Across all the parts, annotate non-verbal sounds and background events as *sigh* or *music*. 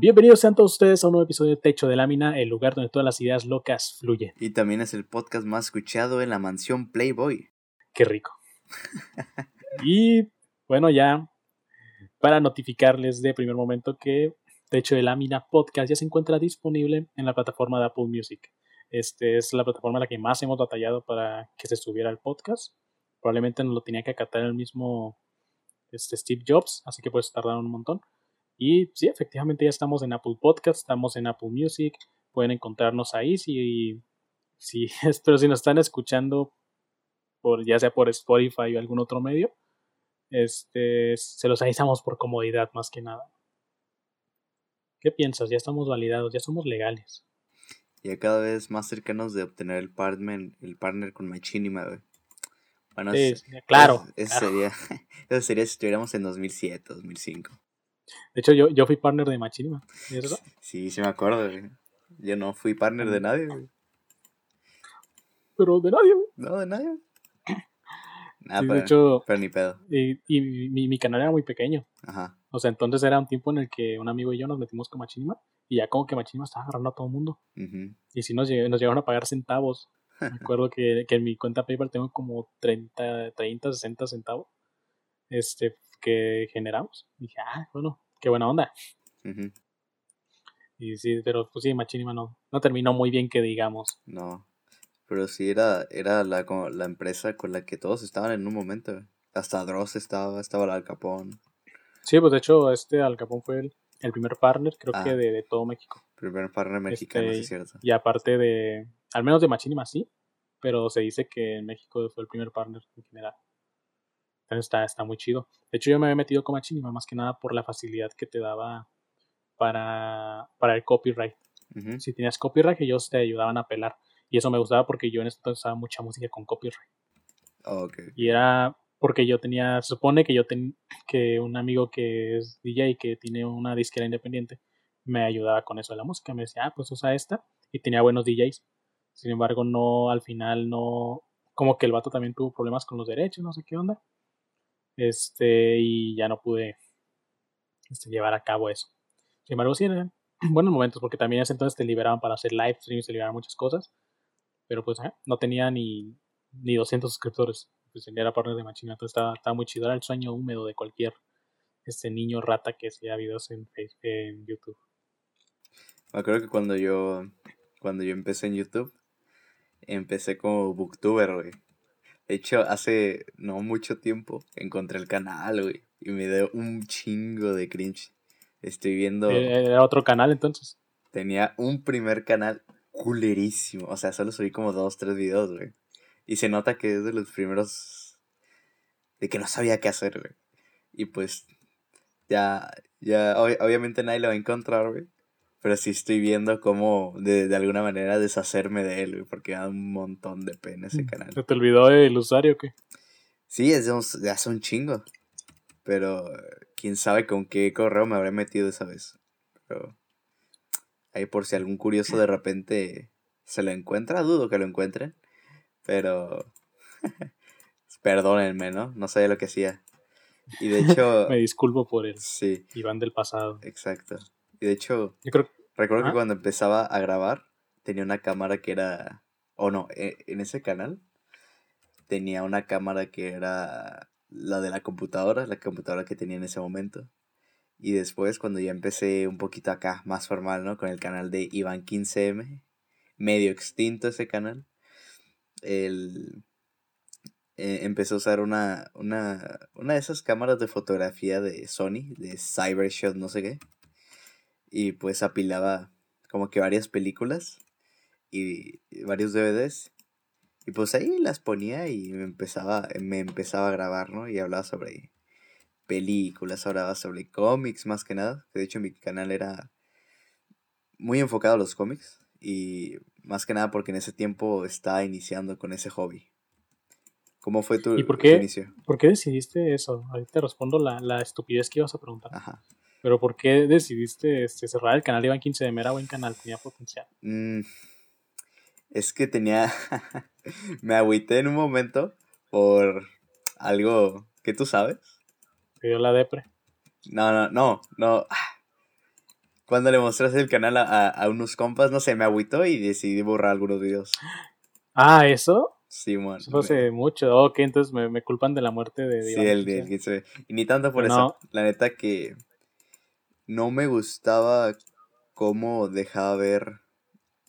Bienvenidos sean todos ustedes a un nuevo episodio de Techo de Lámina, el lugar donde todas las ideas locas fluyen. Y también es el podcast más escuchado en la mansión Playboy. Qué rico. *laughs* y bueno, ya para notificarles de primer momento que Techo de Lámina Podcast ya se encuentra disponible en la plataforma de Apple Music. Este es la plataforma en la que más hemos batallado para que se subiera el podcast. Probablemente nos lo tenía que acatar el mismo este, Steve Jobs, así que pues tardaron un montón. Y sí, efectivamente ya estamos en Apple Podcast, estamos en Apple Music, pueden encontrarnos ahí si, si *laughs* pero si nos están escuchando por ya sea por Spotify o algún otro medio, este se los avisamos por comodidad más que nada. ¿Qué piensas? Ya estamos validados, ya somos legales. Ya cada vez más cercanos de obtener el partner, el partner con Machinima, güey. Bueno, sí, claro, eso, Sería, *laughs* eso sería si estuviéramos en 2007, 2005. De hecho, yo, yo fui partner de Machinima. ¿Es eso? Sí, sí me acuerdo. Yo no fui partner de nadie. Pero de nadie. No, de nadie. Nada, pero, de hecho, pero ni pedo. Y, y mi, mi, canal era muy pequeño. Ajá. O sea, entonces era un tiempo en el que un amigo y yo nos metimos con Machinima y ya como que Machinima estaba agarrando a todo el mundo. Y sí nos, nos llegaron a pagar centavos. *laughs* Me acuerdo que, que, en mi cuenta PayPal tengo como 30, 30, 60 centavos. Este, que generamos. dije, ah, bueno, qué buena onda. Y sí, pero pues sí, Machinima no, no terminó muy bien que digamos. No, pero sí era, era la, la empresa con la que todos estaban en un momento. Hasta Dross estaba, estaba el Al Capón. Sí, pues de hecho este Al Capón fue el, el primer partner, creo que ah. de, de, todo México. Primer partner mexicano, este, es cierto. Y aparte de, al menos de Machinima sí, pero se dice que en México fue el primer partner en general. Entonces está, está muy chido. De hecho, yo me había metido con Machinima más que nada por la facilidad que te daba para, para el copyright. Si tenías copyright, ellos te ayudaban a pelar. Y eso me gustaba porque yo en ese entonces usaba mucha música con copyright. Oh, y era porque yo tenía, se supone que yo tenía que un amigo que es DJ que tiene una disquera independiente me ayudaba con eso de la música. Me decía, ah, pues usa esta. Y tenía buenos DJs. Sin embargo, no, al final no, como que el vato también tuvo problemas con los derechos, no sé qué onda. Este, y ya no pude este, llevar a cabo eso. Sin embargo, sí, eran *clears throat* buenos momentos, porque también en ese entonces te liberaban para hacer live streams, te liberaban muchas cosas. Pero pues no tenía ni, ni 200 suscriptores. Pues era partner de Machina, entonces estaba, estaba, muy chido. Era el sueño húmedo de cualquier este niño rata que hacía videos en, en YouTube. Me acuerdo que cuando yo, cuando yo empecé en YouTube, empecé como booktuber, güey. De hecho, hace no mucho tiempo encontré el canal, güey. Y me dio un chingo de cringe. Estoy viendo. Eh, ¿Era otro canal entonces? Tenía un primer canal culerísimo. O sea, solo subí como dos, tres videos, güey. Y se nota que es de los primeros. De que no sabía qué hacer, güey. Y pues. Ya. Ya. obviamente nadie lo va a encontrar, güey. Pero sí estoy viendo cómo de, de alguna manera deshacerme de él, porque da un montón de pena ese mm, canal. ¿Se te olvidó el usuario o qué? Sí, es de, hace un chingo. Pero quién sabe con qué correo me habré metido esa vez. Pero ahí por si algún curioso de repente se lo encuentra, dudo que lo encuentren. Pero *laughs* perdónenme, ¿no? No sabía lo que hacía. Y de *laughs* hecho... me disculpo por él. Sí. Iván del pasado. Exacto. Y de hecho, Yo creo... recuerdo que cuando empezaba a grabar, tenía una cámara que era, o no, e, en ese canal tenía una cámara que era la de la computadora, la computadora que tenía en ese momento. Y después, cuando ya empecé un poquito acá, más formal, ¿no? Con el canal de Iván 15M, medio extinto ese canal, el, eh, empecé a usar una, una, una de esas cámaras de fotografía de Sony, de Cybershot, no sé qué y pues apilaba como que varias películas y, varios DVDs y pues ahí las ponía y me empezaba, me empezaba a grabar, ¿no? Y hablaba sobre películas, hablaba sobre cómics más que nada. De hecho mi canal era muy enfocado a los cómics y más que nada porque en ese tiempo estaba iniciando con ese hobby. ¿Cómo fue tu, ¿Y por qué, inicio? ¿Por qué decidiste eso? Ahorita te respondo la, la estupidez que ibas a preguntar. Ajá. Pero ¿por qué decidiste este, cerrar el canal? Iván 15 de era buen canal, tenía potencial. Mm, es que tenía. *laughs* me agüité en un momento por algo que tú sabes. ¿Te dio la depre? No, no, no, no. Cuando le mostraste el canal a, a, unos compas, no sé, me agüitó y decidí borrar algunos videos. *gasps* Ah, ¿eso? Sí, man. Eso hace mucho. Ok, entonces me, me culpan de la muerte de Sí, el de que se Y ni tanto por eso. La neta que no me gustaba cómo dejaba ver.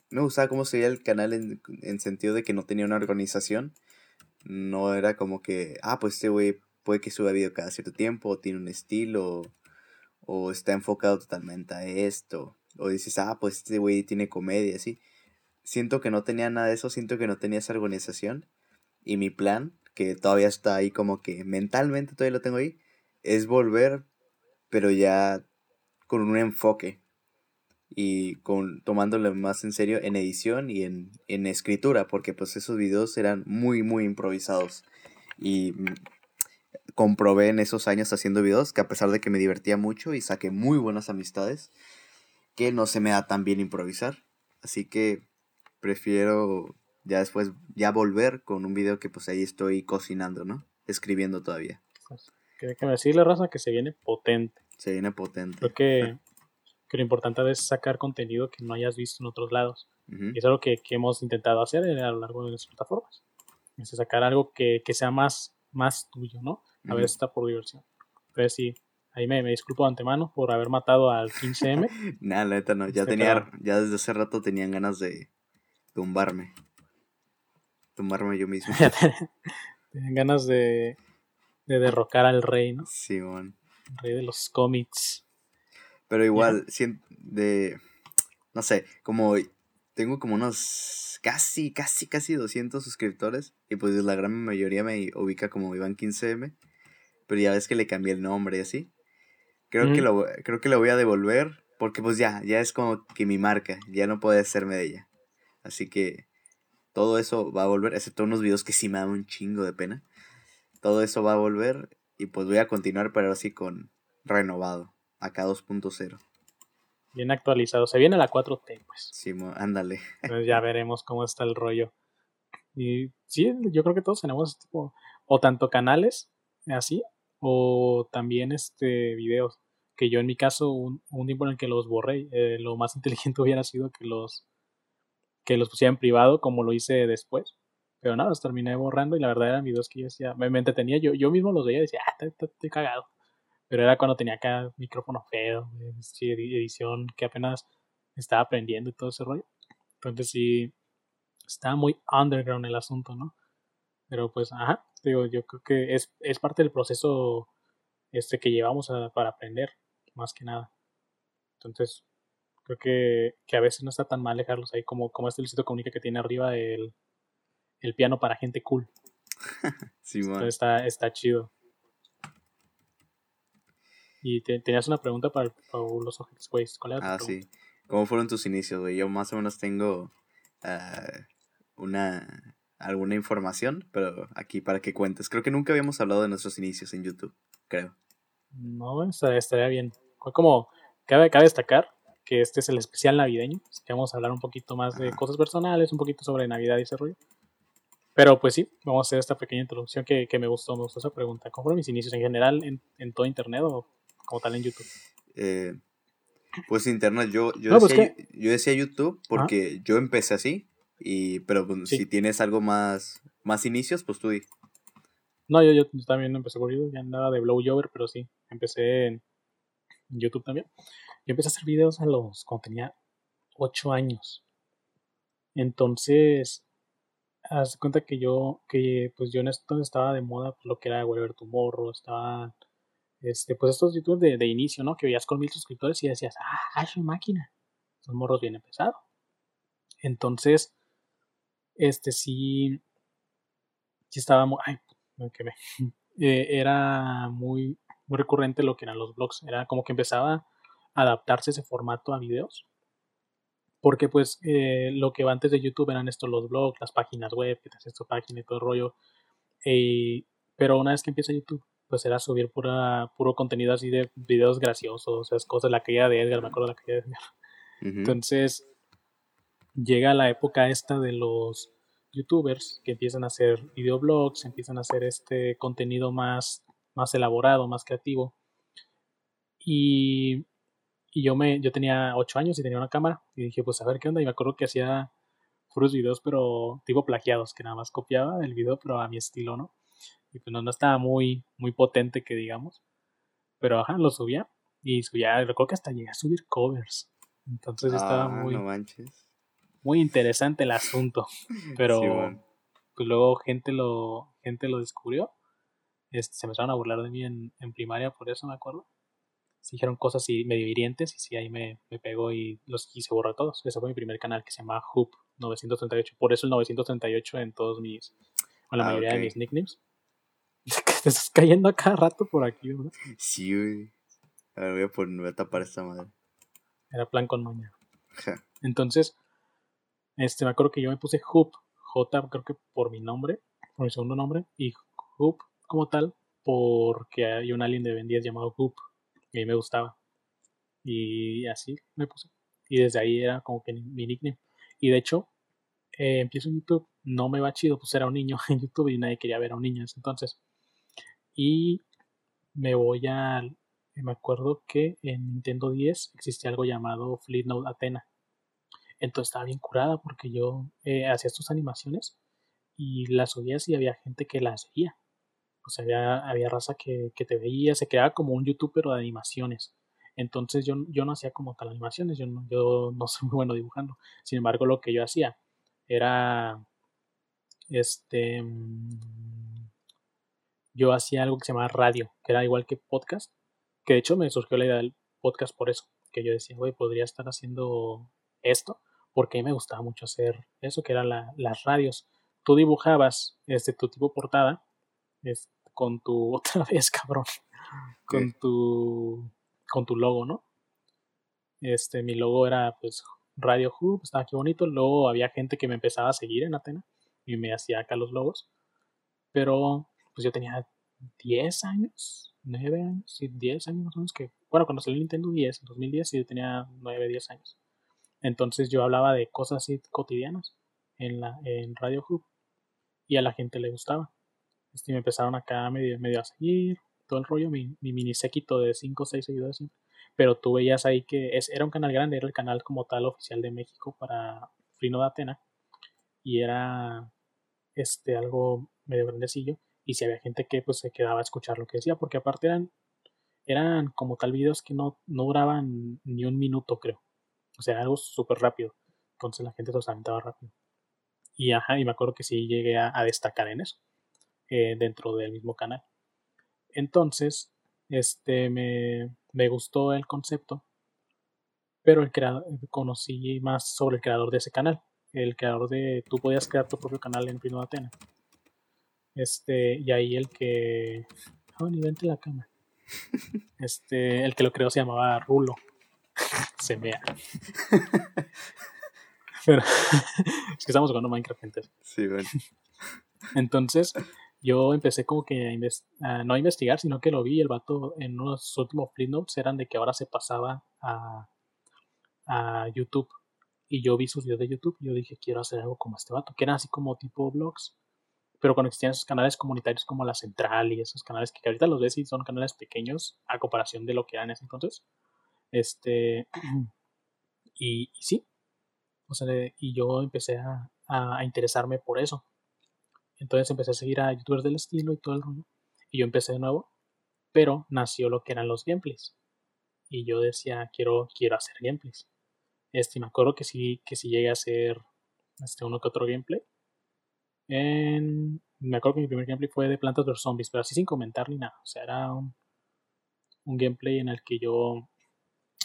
Me gustaba cómo se veía el canal en, en sentido de que no tenía una organización. No era como que, ah, pues este güey puede que suba video cada cierto tiempo, o tiene un estilo, o está enfocado totalmente a esto. O dices, ah, pues este güey tiene comedia, así. Siento que no tenía nada de eso, siento que no tenía esa organización. Y mi plan, que todavía está ahí como que mentalmente todavía lo tengo ahí, es volver, pero ya con un enfoque y con tomándolo más en serio en edición y en, en escritura, porque pues esos videos eran muy, muy improvisados. Y comprobé en esos años haciendo videos que a pesar de que me divertía mucho y saqué muy buenas amistades, que no se me da tan bien improvisar. Así que prefiero ya después ya volver con un video que pues ahí estoy cocinando, ¿no? Escribiendo todavía. Pues, que decirle, Raza, que se viene potente. Se viene potente. Creo que, que lo importante es sacar contenido que no hayas visto en otros lados. Y es lo que, que, hemos intentado hacer a lo largo de las plataformas. Es sacar algo que, que sea más, más tuyo, ¿no? A veces está por diversión. Entonces sí, ahí me, me, disculpo de antemano por haber matado al 15M. *laughs* Nada, la neta no. Ya este, tenía, ya desde hace rato tenían ganas de tumbarme. Tumbarme yo mismo. *laughs* tenían ganas de, de derrocar al rey, ¿no? Sí, man rey de los cómics. Pero igual, de, no sé, como tengo como unos casi, casi, casi 200 suscriptores y pues la gran mayoría me ubica como Iván 15M, pero ya ves que le cambié el nombre y así. Creo, que lo, creo que lo voy a devolver porque pues ya, ya es como que mi marca, ya no puede hacerme de ella. Así que todo eso va a volver, excepto unos videos que sí me dan un chingo de pena. Todo eso va a volver y pues voy a continuar, pero así con renovado, acá 2.0. Bien actualizado. Se viene la 4T, pues. Sí, ándale. *laughs* Entonces ya veremos cómo está el rollo. Y sí, yo creo que todos tenemos tipo, o tanto canales así, o también este videos. Que yo en mi caso, un, un tiempo en el que los borré, eh, lo más *laughs* inteligente hubiera sido que los que los pusiera en privado, como lo hice después. Pero nada, los terminé borrando y la verdad eran videos que yo decía, me, entretenía, yo, yo mismo los veía y decía, ah, estoy cagado. Pero era cuando tenía acá micrófono feo, edición que apenas estaba aprendiendo y todo ese rollo. Entonces sí, estaba muy underground el asunto, ¿no? Pero pues, ajá, digo, yo creo que es, es parte del proceso este que llevamos para aprender, más que nada. Entonces, creo que, que, a veces no está tan mal dejarlos ahí como, como este Luisito Comunica que tiene arriba el, el piano para gente cool. *laughs* sí, está, está chido. Y tenías una pregunta para, los Ojos güey. ¿Cuál era Ah, sí. ¿Cómo fueron tus inicios, güey? Yo más o menos tengo ah, una alguna información, pero aquí para que cuentes. Creo que nunca habíamos hablado de nuestros inicios en YouTube, creo. No, estaría bien. Como, cabe, cabe destacar que este es el especial navideño, que vamos a hablar un poquito más de cosas personales, un poquito sobre Navidad y ese rollo. Pero pues sí, vamos a hacer esta pequeña introducción que, que me gustó, me gustó esa pregunta. ¿Cómo fueron mis inicios en general en, en todo Internet o como tal en YouTube? Eh, pues Internet, yo, yo, pues, decía, yo decía YouTube porque yo empecé así, y, pero pues, si tienes algo más, más inicios, pues tú di. No, yo, yo también empecé por YouTube, ya andaba de Blowover, pero sí, empecé en YouTube también. Yo empecé a hacer videos a los, cuando tenía 8 años. Entonces, haz cuenta que yo, que pues yo en esto estaba de moda pues, lo que era Whatever Tomorrow, estaba, este, pues estos youtubers de, de, inicio, ¿no? Que veías con mil suscriptores y decías, ah, su máquina. Son morros bien empezados. Entonces, este sí, sí estaba muy, ay, me quemé. *laughs* Eh, era muy, muy recurrente lo que eran los blogs. Era como que empezaba a adaptarse ese formato a videos porque pues eh, lo que va antes de YouTube eran estos los blogs, las páginas web, que te haces tu página y todo el rollo. Eh, pero una vez que empieza YouTube, pues era subir pura, puro contenido así de videos graciosos, esas cosas, la caída de Edgar, me acuerdo de la caída de Edgar. Entonces, llega la época esta de los youtubers que empiezan a hacer videoblogs, empiezan a hacer este contenido más, más elaborado, más creativo. Y Y yo, me, yo tenía 8 años y tenía una cámara. Y dije, pues a ver qué onda. Y me acuerdo que hacía puros videos, pero tipo plagiados, que nada más copiaba el video, pero a mi estilo, ¿no? Y pues no, no estaba muy, muy potente, que digamos. Pero ajá, lo subía. Y subía, recuerdo que hasta llegué a subir covers. Entonces estaba Ah, muy, No manches. muy interesante el asunto. *laughs* Pero Sí, pues luego gente lo, gente lo descubrió. Este, se empezaron a burlar de mí en, en primaria por eso, me acuerdo. Se dijeron cosas así medio hirientes y sí, ahí me, me pegó y los quise borrar todos. Ese fue mi primer canal que se llama Hoop 938. Por eso el 938 en todos mis, en la Ah, mayoría de mis nicknames. *laughs* Te estás cayendo a cada rato por aquí, ¿verdad? Sí, güey. A ver, voy a, poner, voy a tapar esta madre. Era plan con maña. Entonces, este, me acuerdo que yo me puse Hoop, J creo que por mi nombre, por mi segundo nombre, y Hoop como tal, porque hay un alien de Ben 10 llamado Hoop, y a me gustaba. Y así me puse. Y desde ahí era como que mi nickname. Y de hecho, eh, empiezo en YouTube, no me va chido, pues era un niño *laughs* en YouTube y nadie quería ver a un niño en ese entonces. Y me voy a. Me acuerdo que en Nintendo 10 existía algo llamado Flipnote Athena. Entonces estaba bien curada porque yo eh, hacía estas animaciones y las subías y había gente que las veía. Sea, había, había raza que, que te veía, se creaba como un YouTube pero de animaciones. Entonces yo, yo no hacía como tal animaciones, yo no, yo no *laughs* soy muy bueno dibujando. Sin embargo, lo que yo hacía era, este, mm, yo hacía algo que se llamaba radio, que era igual que podcast, que de hecho me surgió la idea del podcast por eso, que yo decía, güey, podría estar haciendo esto, porque me gustaba mucho hacer eso, que eran la- las radios. Tú dibujabas este, tu tipo portada es, con tu, *laughs* otra vez, cabrón, con ¿Qué? tu, con tu logo, ¿no? Este, mi logo era pues Radio Hub, estaba aquí bonito. Luego había gente que me empezaba a seguir en Atena y me hacía acá los logos. Pero pues yo tenía 10 años, 9 años, sí, 10 años más o menos que, bueno, cuando salió el Nintendo 10, en 2010, sí, yo tenía 9, 10 años. Entonces yo hablaba de cosas así cotidianas en, la, en Radio Hub y a la gente le gustaba. Este, me empezaron acá medio, medio a seguir, todo el rollo, mi, mi mini séquito de 5 o 6 seguidores. Pero tú veías ahí que es, era un canal grande, era el canal como tal oficial de México para Frino de Atena. Y era este algo medio grandecillo. Y si había gente que pues se quedaba a escuchar lo que decía, porque aparte eran, eran como tal videos que no, no duraban ni un minuto, creo. O sea, algo súper rápido. Entonces la gente los aventaba rápido. Y ajá, y me acuerdo que sí llegué a, a destacar en eso, eh, dentro del mismo canal. Entonces, este, me, me gustó el concepto, pero el creador, conocí más sobre el creador de ese canal. El creador de, tú podías crear tu propio canal en Primo de Atena. Este, y ahí el que, ah, ni vente la cama. *laughs* Este, el que lo creó se llamaba Rulo. *laughs* se mea. *laughs* Pero, es que estamos jugando Minecraft, entonces. Sí, bueno. Entonces, yo empecé como que a, no a investigar, sino que lo vi. El vato en unos últimos flip notes eran de que ahora se pasaba a, a YouTube. Y yo vi sus videos de YouTube y yo dije, quiero hacer algo como este vato, que eran así como tipo vlogs. Pero cuando existían esos canales comunitarios como La Central y esos canales que ahorita los ves y son canales pequeños a comparación de lo que eran en ese entonces. Este. *clears throat* Y, y sí. O sea, y yo empecé a- a interesarme por eso. Entonces empecé a seguir a youtubers del estilo y todo el rollo. Y yo empecé de nuevo. Pero nació lo que eran los gameplays. Y yo decía, quiero, quiero hacer gameplays. Este, me acuerdo que sí, que llegué a hacer este, uno que otro gameplay. En, me acuerdo que mi primer gameplay fue de Plantas vs Zombies, pero así sin comentar ni nada. O sea, era un, un gameplay en el que yo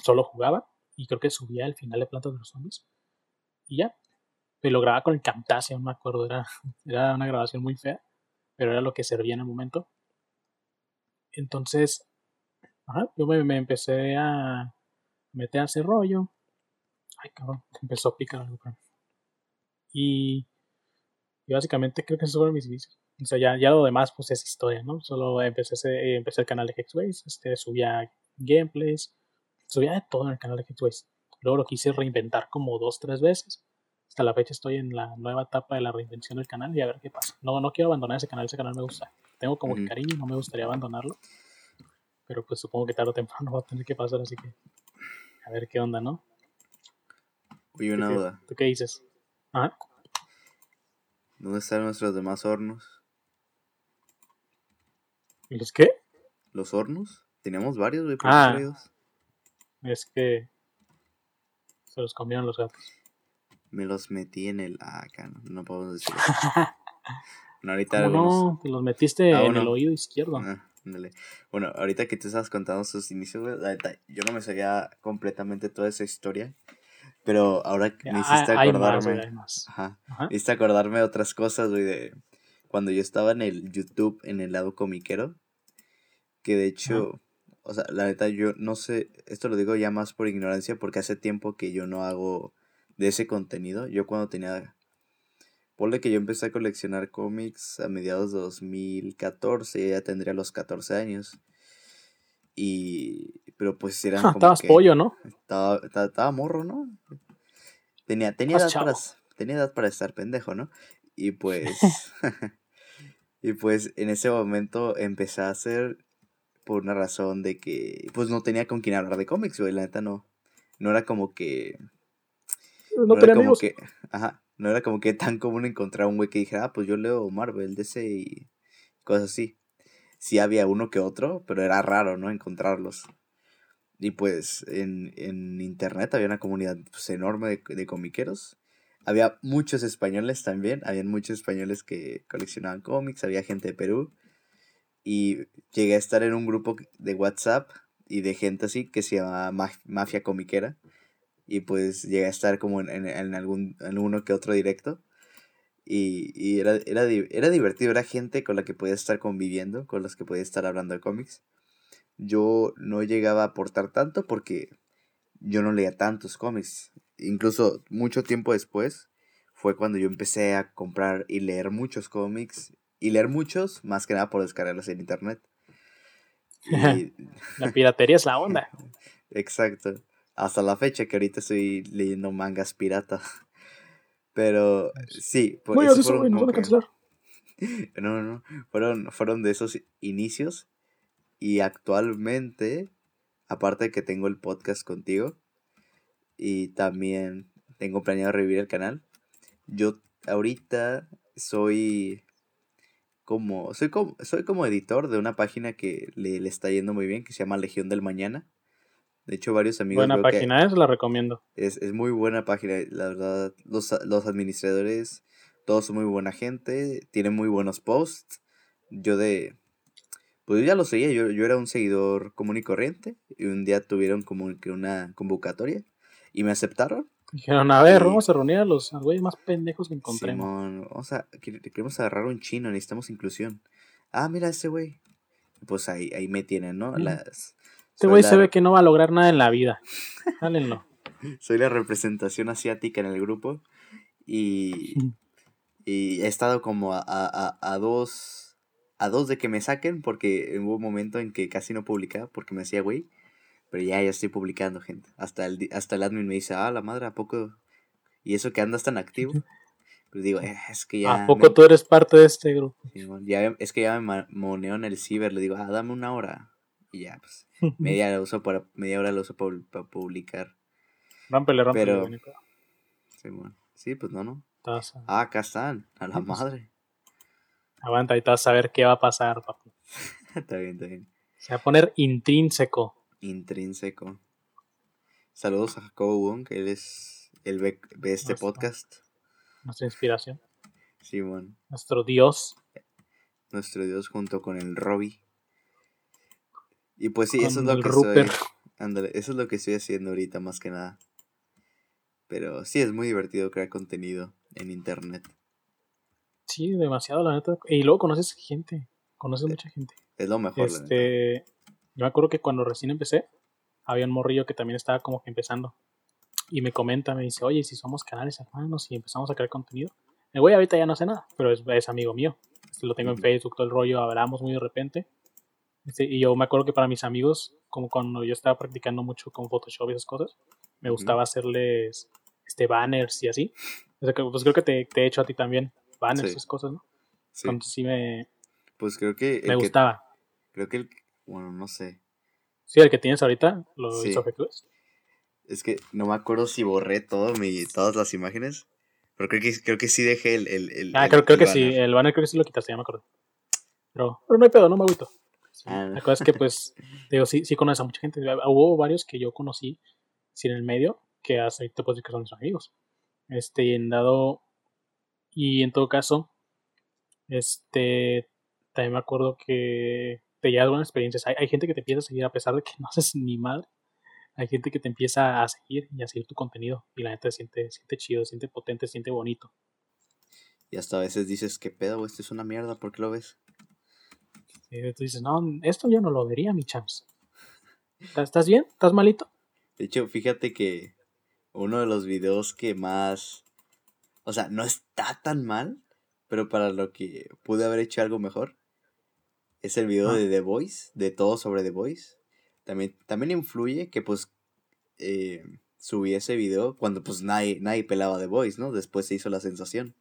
solo jugaba y creo que subía el final de Plantas vs Zombies. Y ya. Me lo grababa con el Camtasia, no me acuerdo. Era, *laughs* era una grabación muy fea, pero era lo que servía en el momento. Entonces, ajá, yo me, me empecé a meter a ese rollo. Ay, cabrón, *laughs* empezó a picar algo. Y, y básicamente creo que esos fueron mis inicios. O sea, ya, ya lo demás pues es historia, ¿no? Solo empecé, ese- empecé el canal de Hexways, este, subía gameplays, subía de todo en el canal de Hexways. Luego lo quise reinventar como dos, tres veces. Hasta la fecha estoy en la nueva etapa de la reinvención del canal y a ver qué pasa. No, no quiero abandonar ese canal, ese canal me gusta. Tengo como que Ujú. cariño y no me gustaría abandonarlo. Pero pues supongo que tarde o temprano *laughs* va a tener que pasar, así que A ver qué onda, ¿no? Oye, una ¿Tú qué- duda. ¿Tú qué dices? Ajá. ¿Dónde están nuestros demás hornos? ¿Y los qué? ¿Los hornos? Teníamos varios, güey, Ah. Es que se los comieron los gatos. Me los metí en el. Ah, acá no, no podemos decir eso. *laughs* Bueno, ahorita ¿Cómo algunos- no? Te los metiste Ah, en el oído izquierdo. Ah. Bueno, ahorita que tú estabas contando sus inicios, güey, la neta, yo no me sabía completamente toda esa historia. Pero ahora me hiciste Ah, hay más, acordarme. hay más. Ajá. Ajá. Me hiciste acordarme de otras cosas, güey, de cuando yo estaba en el YouTube, en el lado comiquero. Que de hecho, o sea, la neta, yo no sé, esto lo digo ya más por ignorancia, porque hace tiempo que yo no hago de ese contenido. Yo cuando tenía. Ponle que yo empecé a coleccionar cómics a mediados de 2014, ya tendría los 14 años. Y. Pero pues eran como. Estabas que- pollo, ¿no? estaba, estaba, estaba morro, ¿no? Tenía, tenía, edad para, tenía edad para estar pendejo, ¿no? Y pues. *laughs* *laughs* y pues en ese momento empecé a hacer por una razón de que. Pues no tenía con quién hablar de cómics, güey. La neta no. No era como que. No, No, era tenía amigos. que. Ajá. No era como que tan común encontrar un güey que dijera, ah, pues yo leo Marvel, DC y cosas así. Sí había uno que otro, pero era raro, ¿no? Encontrarlos. Y pues en, en internet había una comunidad pues, enorme de, de comiqueros. Había muchos españoles también, habían muchos españoles que coleccionaban cómics, había gente de Perú. Y llegué a estar en un grupo de WhatsApp y de gente así que se llama Maf- Mafia Comiquera. Y pues llegué a estar como en, en, en algún en uno que otro directo. Y, y era, era, era divertido, era gente con la que podía estar conviviendo, con las que podía estar hablando de cómics. Yo no llegaba a aportar tanto porque yo no leía tantos cómics. Incluso mucho tiempo después fue cuando yo empecé a comprar y leer muchos cómics. Y leer muchos, más que nada por descargarlos en internet. *laughs* Y, La piratería es la onda. *laughs* Exacto. Hasta la fecha que ahorita estoy leyendo mangas pirata. *laughs* Pero sí, por Muy eso fueron que-. No, *laughs* no, no. Fueron, fueron de esos inicios. Y actualmente, aparte de que tengo el podcast contigo, y también tengo planeado revivir el canal, yo ahorita soy como, soy como, soy como editor de una página que le, le está yendo muy bien, que se llama Legión del Mañana. De hecho, varios amigos Buena veo que- página, es, la recomiendo. es, es muy buena página, la verdad. Los, los administradores, todos son muy buena gente, tienen muy buenos posts. Yo de... Pues yo ya lo seguía, yo, yo era un seguidor común y corriente. Y un día tuvieron como que una convocatoria. Y me aceptaron. Dijeron, a ver, Sí. vamos a reunir a los güeyes más pendejos que encontremos. Simón, vamos a, quer- queremos agarrar un chino, necesitamos inclusión. Ah, mira ese güey. Pues ahí, ahí me tienen, ¿no? Las, Este güey la- se ve que no va a lograr nada en la vida. Jálenlo. *laughs* soy la representación asiática en el grupo y, y he estado como a, a, a, dos a dos de que me saquen porque hubo un momento en que casi no publicaba porque me hacía güey pero ya ya estoy publicando gente hasta el hasta el admin me dice ah la madre a poco y eso que andas tan activo pero digo "Eh, es que ya ¿A poco me- tú eres parte de este grupo? Ya es que ya me moneo en el ciber le digo ah dame una hora y ya pues media *laughs* la uso para media hora la uso para, para publicar Rámpele, rámpele. Pero- pedo. Simón. sí pues no no Estás- Ah, acá están, a la Sí, pues. madre. Aguanta, ahorita vas a ver qué va a pasar, papu. *laughs* está bien, está bien. Se va a poner intrínseco. Intrínseco. Saludos a Jacobo Wong, que él es. Él ve, ve este podcast. Nuestra inspiración. Simón, Nuestro Dios. nuestro Dios junto con el Robbie. Y pues sí, eso es lo que Rupert. estoy. *laughs* Ándale, eso es lo que estoy haciendo ahorita más que nada. Pero sí es muy divertido crear contenido en internet. Sí, demasiado, la neta. Y luego conoces gente. Conoces mucha gente. Es lo mejor, la neta. Este, yo me acuerdo que cuando recién empecé, había un morrillo que también estaba como que empezando. Y me comenta, me dice, oye, si somos canales hermanos y empezamos a crear contenido. El güey ahorita ya no hace nada, pero es, es amigo mío. Este, lo tengo en. Facebook, todo el rollo, hablamos muy de repente. Y yo me acuerdo que para mis amigos, como cuando yo estaba practicando mucho con Photoshop y esas cosas, me gustaba hacerles este, banners y así. O sea, que, pues creo que te, te he hecho a ti también banners y Sí. esas cosas, ¿no? Sí, Entonces sí me, pues creo que. me que- gustaba. creo que el. Bueno, no sé. Sí, el que tienes ahorita lo Sí. hizo Jesús. Es que no me acuerdo si borré todo mi, todas las imágenes. Pero creo que, creo que sí dejé el. el, el ah, el- creo, creo que sí. El banner creo que sí lo quitaste, ya me acuerdo. Pero, pero no hay pedo, no me agüito. Sí, Ah, no. La cosa es que, *laughs* pues, digo, sí, sí conoces a mucha gente. Hubo varios que yo conocí sin el medio, que hasta ahí te puedo decir que son mis amigos. Este, y en dado. Y en todo caso, este. También me acuerdo que te llevas buenas experiencias. Hay, hay gente que te empieza a seguir a pesar de que *laughs* no haces ni madre. Hay gente que te empieza a seguir y a seguir tu contenido. Y la neta se siente, siente chido, se siente potente, se siente bonito. Y hasta a veces dices, ¿qué pedo? Esto es una mierda, ¿por qué lo ves? Y tú dices, no, esto yo no lo vería, mi chams. ¿Estás- ¿Estás bien? ¿Estás malito? De hecho, fíjate que uno de los videos que más. O sea, no está tan mal, pero para lo que pude haber hecho algo mejor. Es el video Ah. de The Voice, de todo sobre The Voice. También, también influye que pues eh, subí ese video cuando pues nadie, nadie pelaba The Voice, ¿no? Después se hizo la sensación.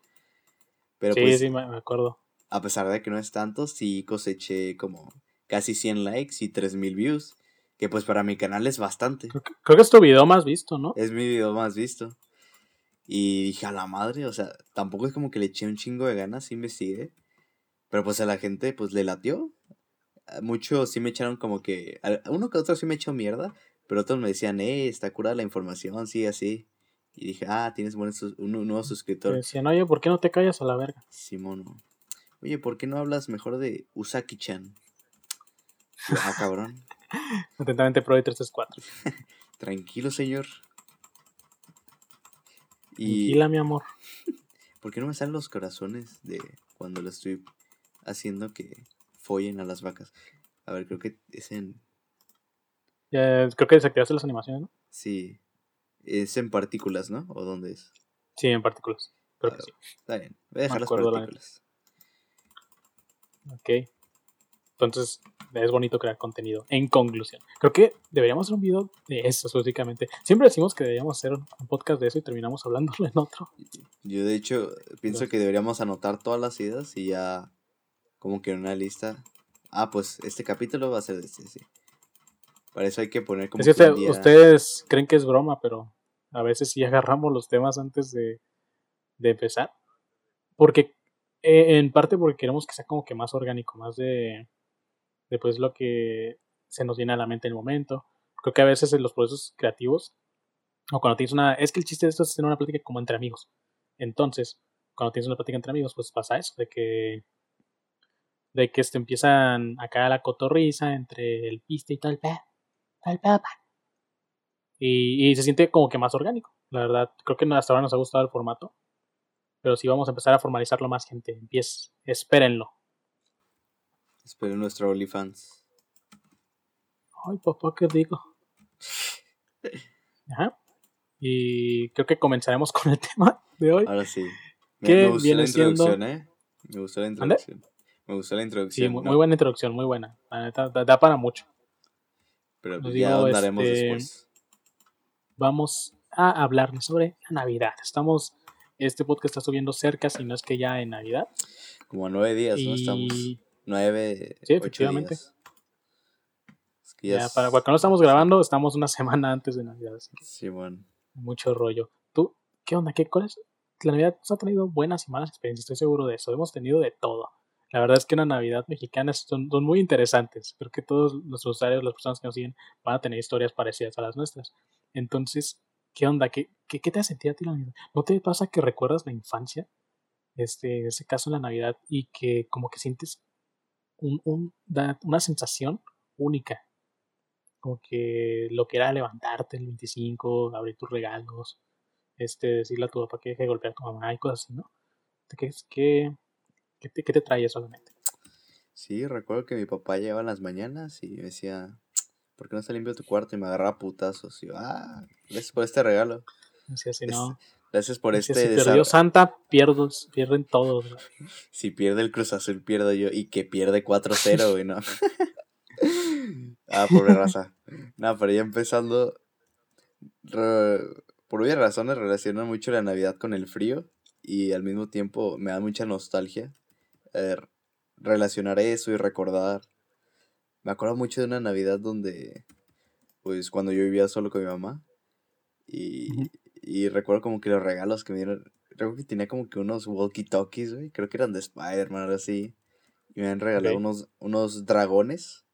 Pero sí, pues, sí, me acuerdo. A pesar de que no es tanto, sí coseché como casi 100 likes y 3000 views. Que pues para mi canal es bastante. Creo que, creo que es tu video más visto, ¿no? Es mi video más visto. Y dije, a la madre, o sea, tampoco es como que le eché un chingo de ganas, sí investigué. Pero pues a la gente, pues le latió. Muchos sí me echaron como que. a- Uno que otro sí me echó mierda. Pero otros me decían, eh, está curada la información, sí, así. Y dije, ah, tienes buen un, un nuevo suscriptor. decían, oye, ¿por qué no te callas a la verga? Simón. Oye, ¿por qué no hablas mejor de Usaki-chan? Ah, cabrón. *laughs* Atentamente, Pro 334. *laughs* Tranquilo, señor. Y. Tranquila, mi amor. *laughs* ¿Por qué no me salen los corazones de cuando lo estoy haciendo que follen a las vacas? A ver, creo que es en. Creo que desactivaste las animaciones, ¿no? Sí. Es en partículas, ¿no? ¿O dónde es? Sí, en partículas. Creo que Ah, sí. Está bien. Voy a dejar las partículas. Ok. Entonces, es bonito crear contenido. En conclusión, creo que deberíamos hacer un video de eso específicamente. Siempre decimos que deberíamos hacer un podcast de eso y terminamos hablándolo en otro. Yo, de hecho, pienso que deberíamos anotar todas las ideas y ya. Como que en una lista. Ah, pues este capítulo va a ser de este, sí. Para eso hay que poner como Es que usted- día- ustedes creen que es broma, pero a veces sí agarramos los temas antes de, de empezar. Porque, eh, en parte porque queremos que sea como que más orgánico, más de, de pues lo que se nos viene a la mente en el momento. Creo que a veces en los procesos creativos, o cuando tienes una, es que el chiste de esto es tener una plática como entre amigos. Entonces, cuando tienes una plática entre amigos, pues pasa eso, de que de que este, empiezan acá la cotorriza entre el piste y el pedo, pa. Y, y se siente como que más orgánico. La verdad, creo que hasta ahora nos ha gustado el formato. Pero sí vamos a empezar a formalizarlo más, gente. Empiez, espérenlo. Espero nuestro OnlyFans. Ay, papá, ¿qué digo? Ajá. Y creo que comenzaremos *laughs* con el tema de hoy. Ahora sí. Me, ¿Qué me gustó viene la siendo? introducción, ¿eh? Me gustó la introducción. Me gustó la Sí, introducción. muy, ¿no? muy buena introducción, muy buena. La neta, da, da para mucho. Pero Nos ya digo, este, después. Vamos a hablarles sobre la Navidad. Estamos, este podcast está subiendo cerca, si no es que ya en Navidad. Como nueve días, ¿no? Estamos. Nueve. Sí, ocho efectivamente. días. Es que ya, ya es- para cuando estamos grabando, estamos una *laughs* semana antes de Navidad. Así que Sí, bueno. mucho rollo. ¿Tú qué onda? ¿Qué cuál es? La Navidad nos ha tenido buenas y malas experiencias, estoy seguro de eso. Hemos tenido de todo. La verdad es que una Navidad mexicana son, son muy interesantes. Creo que todos nuestros usuarios, las personas que nos siguen, van a tener historias parecidas a las nuestras. Entonces, ¿qué onda? ¿Qué, qué, qué te ha sentido a ti la Navidad? ¿No te pasa que recuerdas la infancia? Este, en ese caso, la Navidad, y que como que sientes un, un- una sensación única. Como que lo que era levantarte el 25, abrir tus regalos, este, decirle a tu papá que deje de golpear a tu mamá y cosas así, ¿no? ¿Qué, qué, qué te, qué te trae eso a? Sí, recuerdo que mi papá llegaba en las mañanas y decía, ¿por qué no está limpio tu cuarto? Y me agarraba putazos. Y yo, ah, gracias por este regalo. Así, no. Gracias por este. si perdió Santa, pierdo, pierden todos. güey. Si pierde el Cruz Azul, pierdo yo. Y que pierde 4-0, güey, ¿no? *laughs* ah, pobre raza. No, pero ya empezando. re- por obvias razones relaciono mucho la Navidad con el frío. Y al mismo tiempo me da mucha nostalgia. eh, relacionar eso y recordar. Me acuerdo mucho de una Navidad donde. Pues cuando yo vivía solo con mi mamá. Y, y recuerdo como que los regalos que me dieron, creo que tenía como que unos walkie-talkies, güey, creo que eran de Spider-Man, algo así. Y me han regalado unos, unos dragones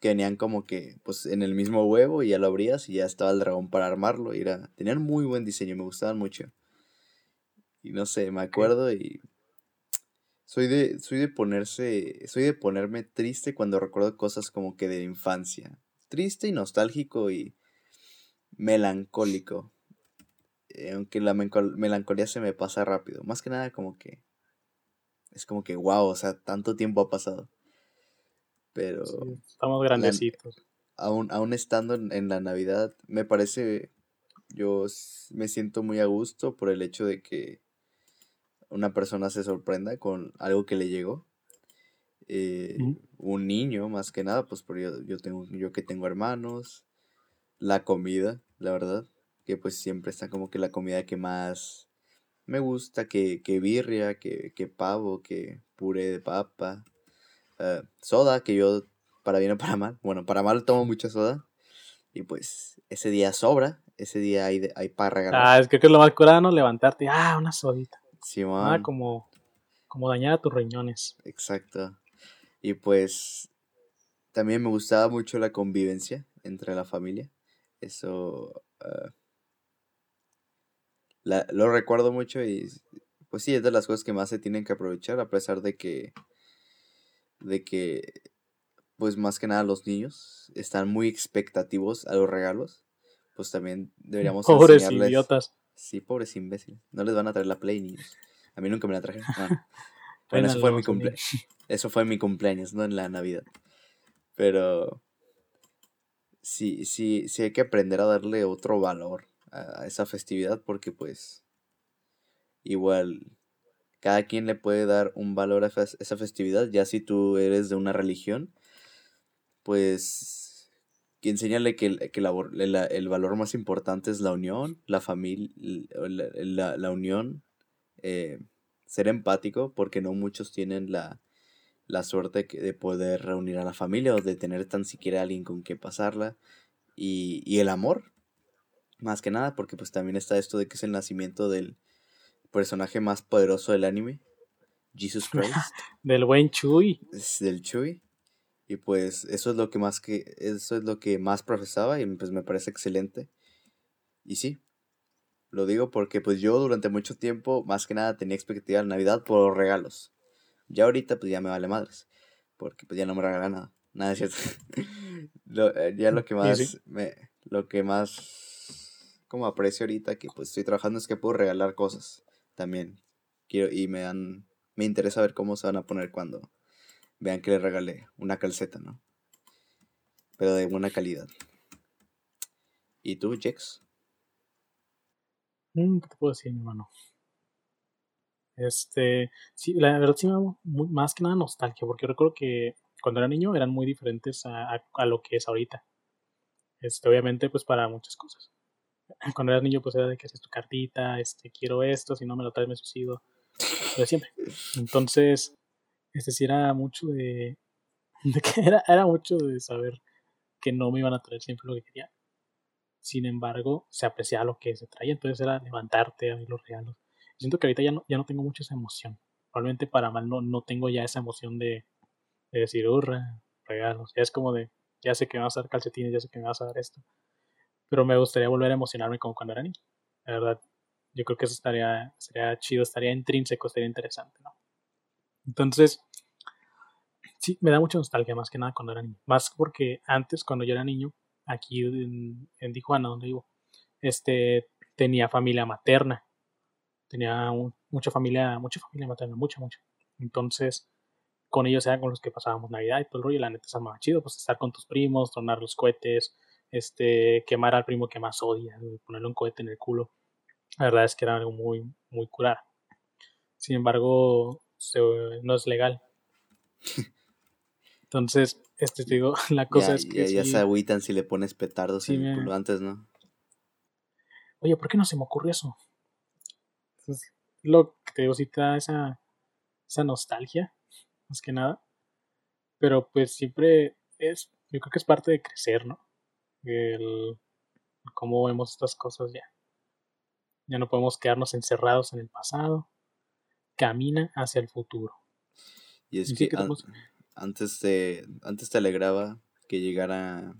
que venían como que, pues, en el mismo huevo y ya lo abrías y ya estaba el dragón para armarlo. Y era, tenían muy buen diseño, me gustaban mucho. Y no sé, me acuerdo y soy de, soy de ponerse, soy de ponerme triste cuando recuerdo cosas como que de infancia. Triste y nostálgico y melancólico. Eh, aunque la melancolía se me pasa rápido. Más que nada como que es como que wow, o sea, tanto tiempo ha pasado. Pero estamos grandecitos. aún, aún estando en, en la Navidad, me parece yo me siento muy a gusto por el hecho de que una persona se sorprenda con algo que le llegó. Eh, un niño, más que nada, pues por yo, yo, tengo, yo que tengo hermanos, la comida, la verdad, que pues siempre está como que la comida que más me gusta, que, que birria, que, que pavo, que puré de papa, eh, soda, que yo para bien o para mal, bueno, para mal tomo mucha soda, y pues ese día sobra, ese día hay, hay para regalar. Ah, es que, es lo más curado, ¿no? Levantarte, ah, una sodita. Ah, como, como dañar a tus riñones. Exacto. Y pues también me gustaba mucho la convivencia entre la familia. Eso ah, lo recuerdo mucho y pues sí, es de las cosas que más se tienen que aprovechar a pesar de que de que pues más que nada los niños están muy expectativos a los regalos. Pues también deberíamos Pobres idiotas. Sí, pobres imbéciles. No les van a traer la Play ni A mí nunca me la trajeron. *laughs* bueno, eso fue, mi cumple *laughs* eso fue mi cumpleaños, no en la Navidad. Pero sí, sí, sí hay que aprender a darle otro valor a esa festividad porque pues igual cada quien le puede dar un valor a esa festividad, ya si tú eres de una religión, pues que enséñale que, que el valor más importante es la unión, la familia, la, la, unión, eh, ser empático, porque no muchos tienen la, la suerte de poder reunir a la familia o de tener tan siquiera alguien con que pasarla. Y, y el amor, más que nada, porque pues también está esto de que es el nacimiento del personaje más poderoso del anime, Jesus *laughs* Christ. del buen Chui. del Chui. Y pues eso es lo que más que eso es lo que más profesaba y pues me parece excelente. Y sí, lo digo porque pues yo durante mucho tiempo más que nada tenía expectativa de Navidad por los regalos. Ya ahorita pues ya me vale madres, porque pues ya no me regala nada. Nada es cierto. *laughs* Eh, ya lo que *laughs* más me lo que más como aprecio ahorita que pues estoy trabajando es que puedo regalar cosas también. Quiero y me dan me interesa ver cómo se van a poner cuando vean que le regalé una calceta, ¿no? Pero de buena calidad. ¿Y tú, Jex? Mm, ¿Qué te puedo decir, mi hermano? Este, sí, la verdad sí me da más que nada nostalgia, porque recuerdo que cuando era niño eran muy diferentes a, a, lo que es ahorita. Este, obviamente, pues para muchas cosas. *clears throat* Cuando eras niño, pues era de que haces tu cartita, este, quiero esto, si no me lo traes me suicido. De siempre. Entonces, es decir, era mucho *laughs* de, que era, era mucho de saber que no me iban a traer siempre lo que quería. Sin embargo, se apreciaba lo que se traía, entonces era levantarte a ver los regalos. Siento que ahorita ya no, ya no tengo mucha esa emoción. Probablemente para mal no, no tengo ya esa emoción de, de decir, hurra, regalos. Ya es como de, ya sé que me vas a dar calcetines, ya sé que me vas a dar esto. Pero me gustaría volver a emocionarme como cuando era niño. La verdad, yo creo que eso estaría, sería chido, estaría intrínseco, estaría interesante, ¿no? Entonces, sí, me da mucha nostalgia más que nada cuando era niño. Más porque antes, cuando yo era niño, aquí en, en Tijuana, donde vivo, este, tenía familia materna. Tenía mucha familia, mucha familia materna, mucha, mucha. Entonces, con ellos eran con los que pasábamos Navidad y todo el rollo. La neta es más chido, pues estar con tus primos, tornar los cohetes, este, quemar al primo que más odia, ponerle un cohete en el culo. La verdad es que era algo muy, muy curado. Sin embargo, no es legal. Entonces, este te digo, *laughs* la cosa es que. Ya, se agüitan si le pones petardos en culo antes, ¿no? Oye, ¿por qué no se me ocurrió eso? lo que te digo, si te da esa, esa nostalgia, más que nada. Pero pues siempre es, yo creo que es parte de crecer, ¿no? El, cómo vemos estas cosas ya. Ya no podemos quedarnos encerrados en el pasado. Camina hacia el futuro. Y es Y sí que an- antes te, antes te alegraba que llegara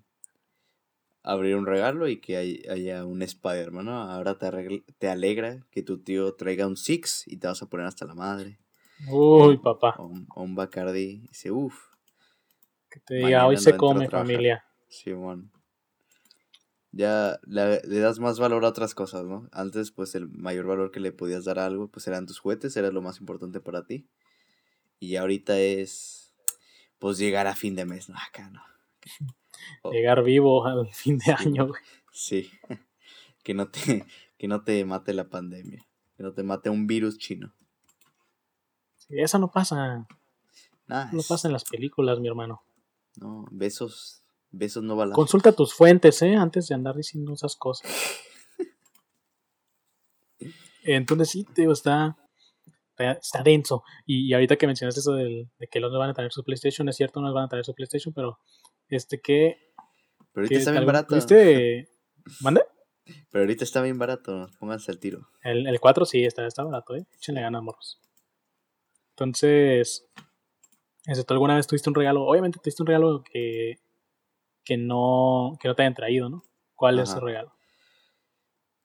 a abrir un regalo y que hay- haya un Spider-Man, ¿no? Ahora te, te alegra que tu tío traiga un Six y te vas a poner hasta la madre. Uy, papá. O un, o un Bacardi. Y dice, uff, Que te diga, hoy no se come, trabajar". familia. Simón. Ya le, le das más valor a otras cosas, ¿no? Antes, pues el mayor valor que le podías dar a algo, pues eran tus juguetes, era lo más importante para ti. Y ahorita es, pues llegar a fin de mes, no, acá no. *laughs* Llegar vivo al fin de año, güey. Sí. *laughs* que no te, que no te mate la pandemia. Que no te mate un virus chino. Sí, eso no pasa. Nada. No pasa en las películas, mi hermano. No, besos. Besos no balazos. Consulta tus fuentes, ¿eh? Antes de andar diciendo esas cosas. Entonces sí, digo, está, está, denso. Y, y ahorita que mencionaste eso del- de que los no van a tener su PlayStation, es cierto, no van a tener su PlayStation, pero este que... Pero ahorita que está bien barato. ¿Viste? ¿Mande? Pero ahorita está bien barato. Pónganse al tiro. El, el 4 sí, está, está barato, ¿eh? Échenle ganas, morros. Entonces, este, ¿tú alguna vez tuviste un regalo? Obviamente tuviste un regalo que, que, no, que no te hayan traído, ¿no? ¿Cuál es ese regalo?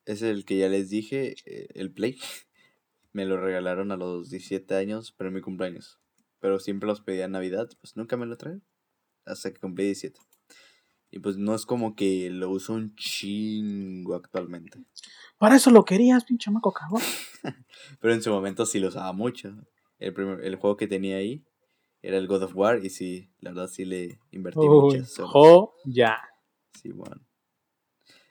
Es el que ya les dije, eh, el Play. *laughs* Me lo regalaron a los 17 años, pero en mi cumpleaños. Pero siempre los pedía en Navidad, pues nunca me lo traen. Hasta que cumplí 17. Y pues no es como que lo uso un chingo actualmente. Para eso lo querías, pinche maco cabrón. *laughs* Pero en su momento sí lo usaba mucho. El, primer- el juego que tenía ahí era el God of War y sí, la verdad sí le invertí Uy, muchas horas. ya. Sí, bueno.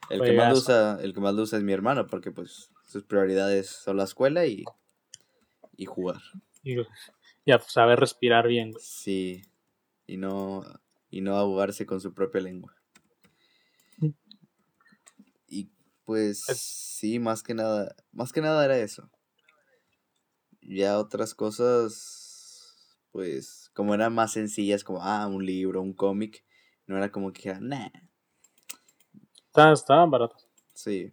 El que, más usa, el que más lo usa es mi hermano, porque pues sus prioridades son la escuela y, y jugar. Y ya pues, saber respirar bien, güey. Sí. Y no, y no ahogarse con su propia lengua. *laughs* Y pues Es- sí, más que nada, más que nada era eso. Ya otras cosas, pues, como eran más sencillas, como, ah, un libro, un cómic, no era como que era, nah, Está- Estaban baratos. sí.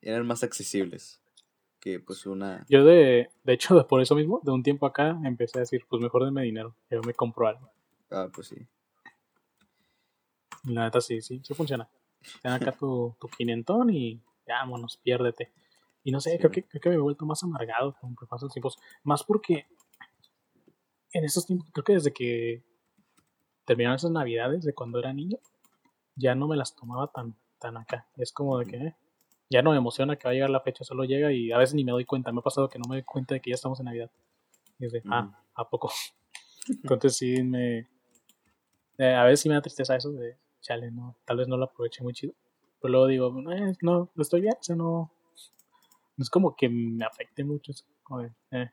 Eran más accesibles que pues una... Yo de, de hecho, *laughs* por eso mismo, de un tiempo acá, empecé a decir, pues mejor denme dinero, yo me compro algo. Ah, pues sí. La neta sí, sí, sí funciona. Ten acá *laughs* tu, tu quinientón y vámonos, piérdete. Y no sé, Sí. creo, que, creo que me he vuelto más amargado con que pasan los tiempos. Más porque en estos tiempos, creo que desde que terminaron esas navidades de cuando era niño, ya no me las tomaba tan, tan acá. Es como de que eh, ya no me emociona que va a llegar la fecha, solo llega y a veces ni me doy cuenta. Me ha pasado que no me doy cuenta de que ya estamos en Navidad. Y es de, ah, ¿a poco? *laughs* Entonces sí me... eh, a veces sí me da tristeza eso de, chale, no, tal vez no lo aproveché muy chido. Pero luego digo, eh, no, estoy bien, o sea, no, no es como que me afecte mucho. como de, eh.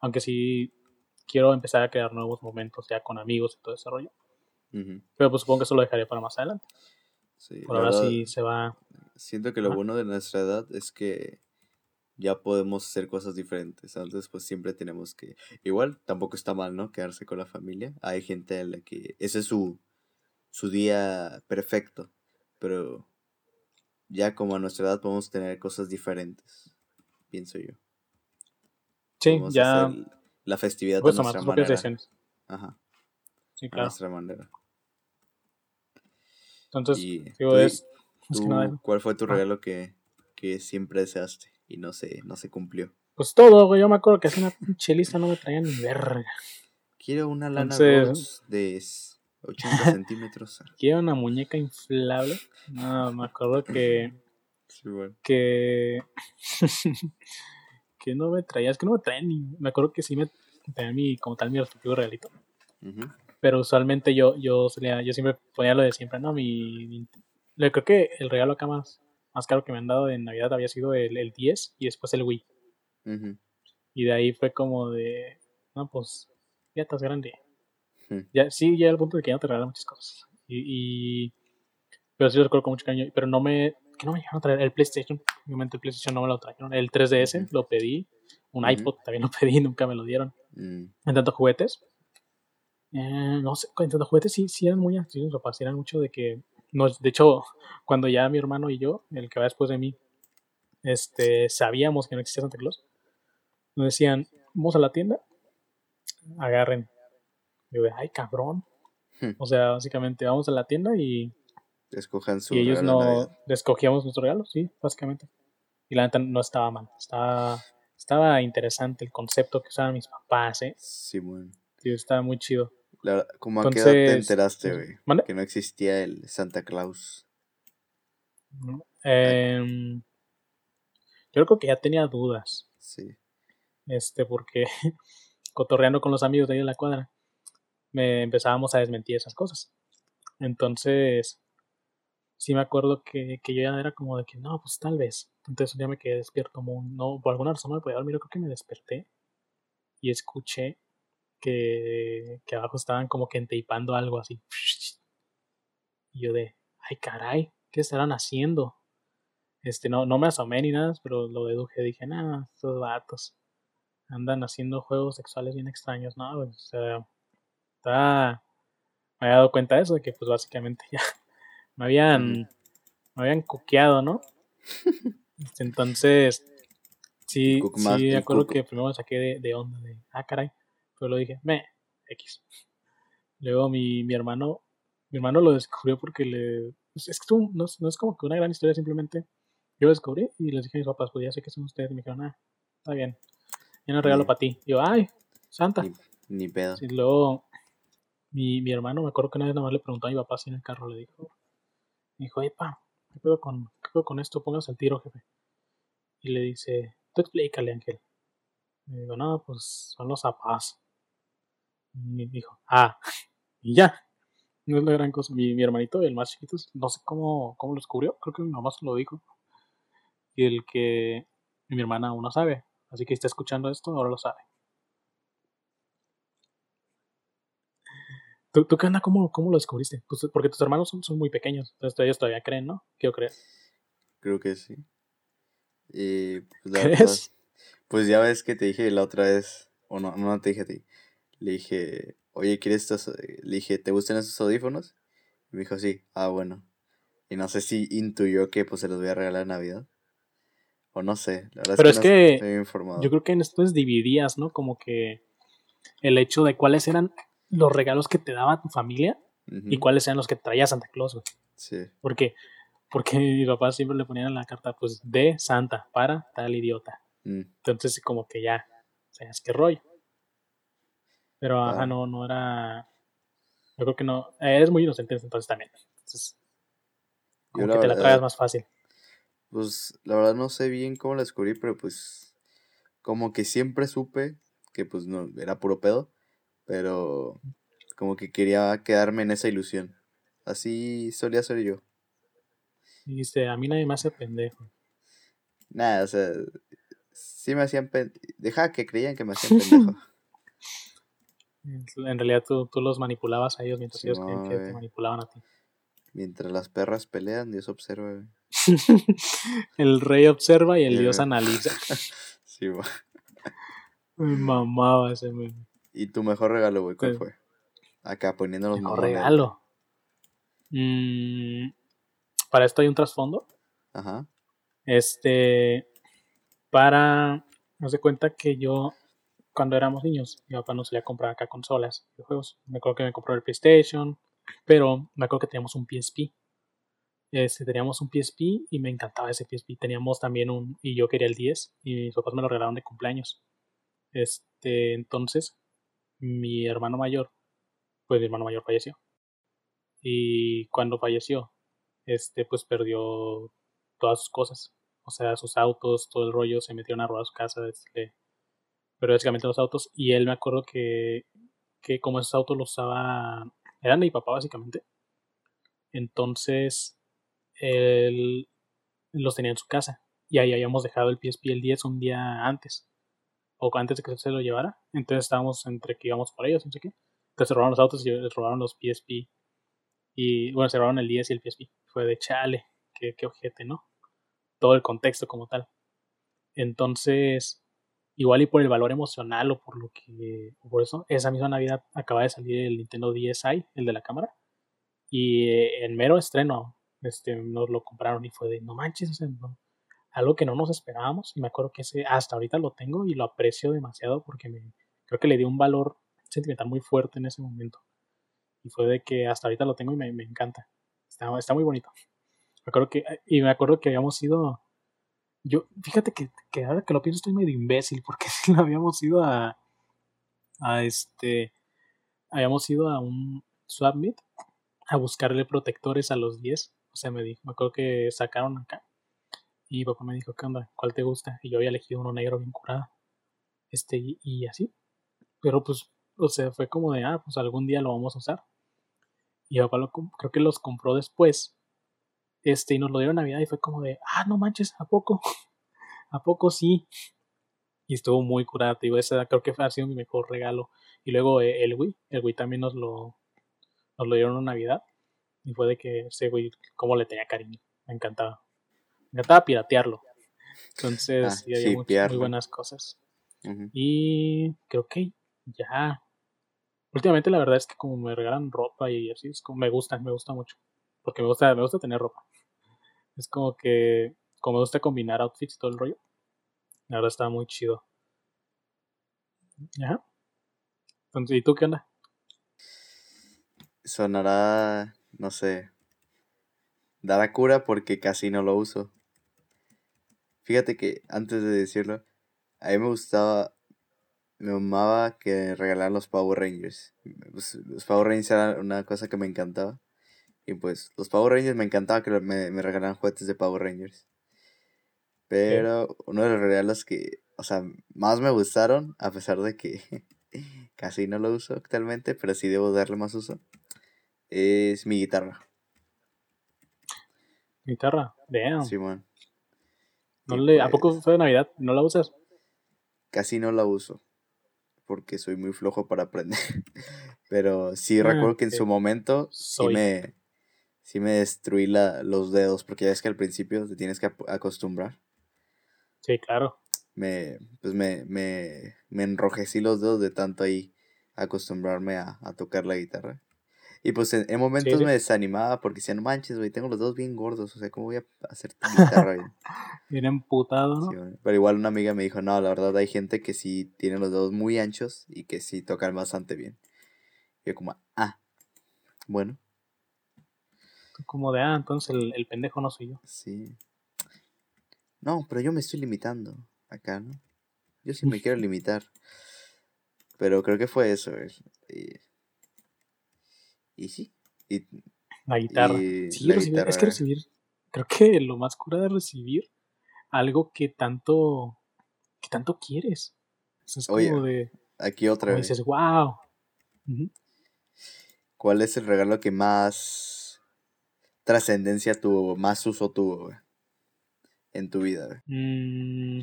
Aunque sí quiero empezar a crear nuevos momentos ya con amigos y todo ese rollo. Pero pues supongo que eso lo dejaré para más adelante. sí, Por ahora verdad, sí se va. Siento que lo Ajá. bueno de nuestra edad es que ya podemos hacer cosas diferentes. Antes pues siempre tenemos que... Igual tampoco está mal, ¿no? Quedarse con la familia. Hay gente a la que ese es su, su día perfecto. Pero ya como a nuestra edad podemos tener cosas diferentes. Pienso yo. Sí, Podemos ya hacer la festividad puedes a nuestra manera. decisiones. Ajá, Sí, a claro. nuestra manera. Entonces, Y digo, tú es. tú, nada, ¿Cuál fue tu Ah. regalo que, que siempre deseaste y no se, no se cumplió? Pues todo, güey. Yo me acuerdo que hace una pinche lista no me traía ni verga. Quiero una lana Entonces- de s- *laughs* 80 centímetros. Quiero una muñeca inflable. No, me acuerdo que. Sí, bueno. que. *laughs* que no me traía. Es que no me traía ni. Me acuerdo que sí me traía mi, como tal, mi respectivo regalito. Pero usualmente yo, yo solía, yo siempre ponía lo de siempre, ¿no? Mi, mi- creo que el regalo acá más, más caro que me han dado en Navidad había sido el, el 10 y después el Wii. Y de ahí fue como de, no, pues, ya estás grande. Ya, sí, ya al punto de que ya no te regalan muchas cosas. Y, y- pero sí lo recuerdo con mucho cariño. Pero no me, que no me llegaron a traer el PlayStation. Obviamente el PlayStation no me lo trajeron. El 3DS lo pedí. Un iPod también lo *laughs* pedí, nunca me lo dieron. Mm, En tanto juguetes. eh, no sé, en tanto juguetes sí, sí eran muy activos mis papás, eran mucho de que. No, de hecho, *laughs* cuando ya mi hermano y yo, el que va después de mí, este, sabíamos que no existía Santa Claus, nos decían, vamos a la tienda, agarren. Yo de, ay, cabrón. Hmm. O sea, básicamente vamos a la tienda y, Escojan su y ellos no escogíamos nuestro regalo, sí, básicamente. Y la neta no estaba mal, estaba, estaba interesante el concepto que usaban mis papás, ¿eh? Simón. Sí, estaba muy chido. La- ¿Cómo a qué edad te enteraste, güey? ¿Mande? Que no existía el Santa Claus. ¿no? Em, yo creo que ya tenía dudas, Sí. este, porque *laughs* cotorreando con los amigos de ahí de la cuadra, me empezábamos a desmentir esas cosas. Entonces, sí me acuerdo que, que yo ya era como de que no, pues tal vez. Entonces un día me quedé despierto, muy- no, por alguna razón no me podía dormir, creo que me desperté y escuché que, que abajo estaban como que entapando algo así. Y yo de, ay caray, ¿qué estarán haciendo? Este, no, no me asomé ni nada, pero lo deduje, dije, nada, estos vatos andan haciendo juegos sexuales bien extraños, ¿no? güey? O sea, está, me había dado cuenta de eso, de que pues básicamente *laughs* ya me habían, me habían cuqueado, ¿no? Este, Entonces, sí, sí, me acuerdo que primero me saqué de, de onda, de, ah, caray, pero lo dije, me, X. Luego mi, mi hermano, mi hermano lo descubrió porque le, es que estuvo- no, es- no es como que una gran historia, simplemente yo lo descubrí y les dije a mis papás, pues ya sé que son ustedes, y me dijeron, ah, está bien, y un regalo para ti. Y yo, ay, Santa. Ni, ni pedo. Y luego mi, mi hermano, me acuerdo que una vez nada más le preguntó a mi papá si en el carro le dijo, dijo, epa, ¿qué pedo con, qué con esto? Póngase el tiro, jefe. Y le dice, tú explícale, Ángel. Y digo, no, pues son los zapatos. Y dijo, ah, *laughs* y ya. No es la gran cosa. Mi, mi hermanito, el más chiquito, no sé cómo, cómo lo descubrió. Creo que mi mamá se lo dijo. Y el que mi hermana aún no sabe. Así que está escuchando esto, ahora lo sabe. ¿Tú, tú qué onda? ¿Cómo, ¿Cómo lo descubriste? Pues, porque tus hermanos son, son muy pequeños. Entonces ellos todavía creen, ¿no? Quiero creer. Creo que sí. Y pues, la ¿Crees? pues ya ves que te dije la otra vez, o no, no te dije a ti. Le dije, oye, ¿quieres estos? Le dije, ¿te gustan esos audífonos? Y me dijo, sí, ah, bueno. Y no sé si intuyó que pues se los voy a regalar en Navidad. O no sé, la verdad Pero es es que, no que estoy bien informado. Yo creo que en esto es dividías, ¿no? Como que el hecho de cuáles eran los regalos que te daba tu familia y cuáles eran los que traía Santa Claus, güey. Sí, Porque, porque mi papá siempre le ponían en la carta, pues, de Santa para tal idiota. mm, Entonces, como que ya, o sea, es que rollo. Pero, ajá, Ah. no, no era. Yo creo que no. Eres muy inocente entonces también. Entonces, como que te la tragas más fácil. Pues la verdad no sé bien cómo la descubrí, pero pues como que siempre supe que pues no, era puro pedo, pero como que quería quedarme en esa ilusión. Así solía ser yo. Dice, a mí nadie me hace pendejo. Nada, o sea, sí me hacían pen... Dejaba que creían que me hacían pendejo. *laughs* En realidad tú, tú los manipulabas a ellos mientras ellos creían que te manipulaban a ti. Mientras las perras pelean, Dios observa. *laughs* el rey observa y el dios analiza. *laughs* Sí, va. Me mamaba ese meme. ¿Y tu mejor regalo, güey? ¿Cuál Sí. fue? Acá poniéndonos Mejor mamones. regalo. Mm, para esto hay un trasfondo. Ajá. Este, para, no se cuenta que yo, cuando éramos niños, mi papá nos solía comprar acá consolas, videojuegos. Me acuerdo que me compró el PlayStation, pero me acuerdo que teníamos un PSP. Este, teníamos un PSP y me encantaba ese PSP. Teníamos también un, y yo quería el 10 y mis papás me lo regalaron de cumpleaños. Este, entonces, mi hermano mayor, pues mi hermano mayor falleció. Y cuando falleció, este, pues perdió todas sus cosas. O sea, sus autos, todo el rollo, se metieron a robar su casa, este, pero básicamente los autos. Y él me acuerdo que, que como esos autos los usaba, eran de mi papá básicamente. Entonces, él los tenía en su casa. Y ahí habíamos dejado el PSP el 10 un día antes. O antes de que se lo llevara. Entonces estábamos entre que íbamos por ellos, no sé qué. Entonces se robaron los autos y les robaron los PSP. Y bueno, se robaron el 10 y el PSP. Fue de chale, qué, qué ¿no? Todo el contexto como tal. Entonces, igual y por el valor emocional o por lo que. por eso, esa misma Navidad acaba de salir el Nintendo DSi, el de la cámara. Y eh, en mero estreno, este, nos lo compraron y fue de no manches, no, algo que no nos esperábamos y me acuerdo que ese hasta ahorita lo tengo y lo aprecio demasiado porque me, creo que le dio un valor sentimental muy fuerte en ese momento. Y fue de que hasta ahorita lo tengo y me, me encanta. Está, está muy bonito. Me acuerdo que, y me acuerdo que habíamos ido, yo, fíjate que, que ahora que lo pienso estoy medio imbécil porque *laughs* si lo habíamos ido a, a este, habíamos ido a un swap meet a buscarle protectores a los 10. O sea, me dijo, me acuerdo que sacaron acá. Y papá me dijo, ¿qué onda? ¿Cuál te gusta? Y yo había elegido uno negro bien curado. Este, y, así. Pero pues, o sea, fue como de, ah, pues algún día lo vamos a usar. Y papá lo, creo que los compró después. Este, y nos lo dieron a Navidad y fue como de, ah, no manches, ¿a poco? *laughs* ¿A poco sí? Y estuvo muy curado, digo, ese creo que ha sido mi mejor regalo. Y luego eh, el Wii, el Wii también nos lo, nos lo dieron en Navidad. Y fue de que ese Wii, como le tenía cariño, me encantaba. Me encantaba piratearlo. Entonces, Ah, sí, había muchas, muy buenas cosas. Y creo que ya. Últimamente la verdad es que como me regalan ropa y así, es como me gusta, me gusta mucho. Porque me gusta, me gusta tener ropa. Es como que, como me gusta combinar outfits y todo el rollo. La verdad está muy chido. Ajá. Entonces, ¿y tú qué onda? Sonará, no sé, dará cura porque casi no lo uso. Fíjate que antes de decirlo, a mí me gustaba, me amaba que regalaran los Power Rangers. Pues, Los Power Rangers eran una cosa que me encantaba. Y pues los Power Rangers me encantaba que me, me regalaran juguetes de Power Rangers. Pero uno de los regalos que, o sea, más me gustaron, a pesar de que *laughs* casi no lo uso actualmente, pero sí debo darle más uso, es mi guitarra. Guitarra. Damn. Simón. No le, ¿A pues, poco fue de Navidad? ¿No la usas? casi no la uso porque soy muy flojo para aprender. *laughs* Pero sí Ah, recuerdo que en su momento sí me, sí me destruí la, los dedos porque ya es que al principio te tienes que acostumbrar. Sí, claro. Me, pues me, me, me enrojecí los dedos de tanto ahí acostumbrarme a, a tocar la guitarra. Y pues en, en momentos sí. me desanimaba porque decía, no manches, güey, tengo los dedos bien gordos, o sea, ¿cómo voy a hacer tu guitarra bien? *laughs* Bien emputado, ¿no? Sí. Pero igual una amiga me dijo, no, la verdad hay gente que sí tiene los dedos muy anchos y que sí tocan bastante bien. Y yo como, ah, bueno, Como de, ah, entonces el, el pendejo no soy yo. sí. No, pero yo me estoy limitando acá, ¿no? Yo sí me quiero *laughs* limitar. Pero creo que fue eso, güey. Y, y sí. Y, La guitarra. y Sí, la recibir, es que recibir, creo que lo más cura de recibir algo que tanto, que tanto quieres. Es como Oye, de, Aquí otra como vez. dices, wow. ¿Cuál es el regalo que más trascendencia tuvo, más uso tuvo, güey, en tu vida? Mm,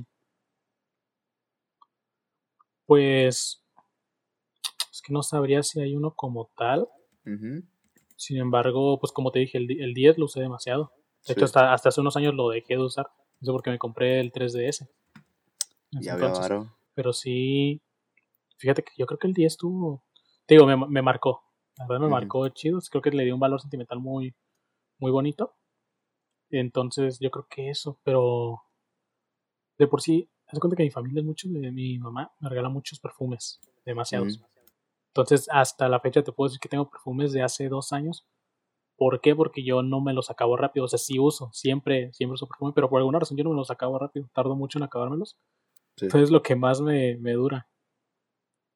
pues, es que no sabría si hay uno como tal. Sin embargo, pues como te dije, el, el 10 lo usé demasiado. De hecho, hasta, hasta hace unos años lo dejé de usar. Eso porque me compré el 3DS. en ese ya veo, entonces. Pero sí, fíjate que yo creo que el 10 tuvo, te digo, me, me marcó. La verdad me marcó chido. Creo que le dio un valor sentimental muy, muy bonito. Entonces yo creo que eso, pero de por sí, haz cuenta que mi familia es mucho de mi mamá, me regala muchos perfumes, demasiados. Entonces hasta la fecha te puedo decir que tengo perfumes de hace dos años. ¿Por qué? Porque yo no me los acabo rápido. O sea, sí uso, siempre, siempre uso perfume, pero por alguna razón yo no me los acabo rápido. Tardo mucho en acabármelos. Sí. Entonces es lo que más me, me dura.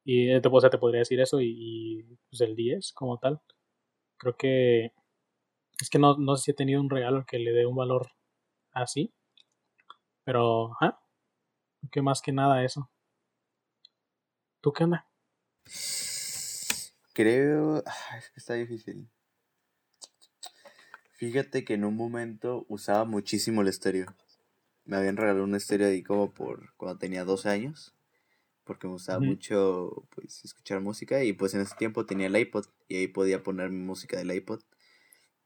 Y eh, te, o sea, te podría decir eso y, y, pues el 10 como tal. Creo que es que no, no sé si he tenido un regalo que le dé un valor así. Pero, ajá. Creo que más que nada eso. ¿Tú qué onda? Creo. ah, Es que está difícil. Fíjate que en un momento usaba muchísimo el estéreo. Me habían regalado un estéreo ahí como por cuando tenía 12 años. Porque me gustaba mucho pues escuchar música. Y pues en ese tiempo tenía el iPod. Y ahí podía poner mi música del iPod.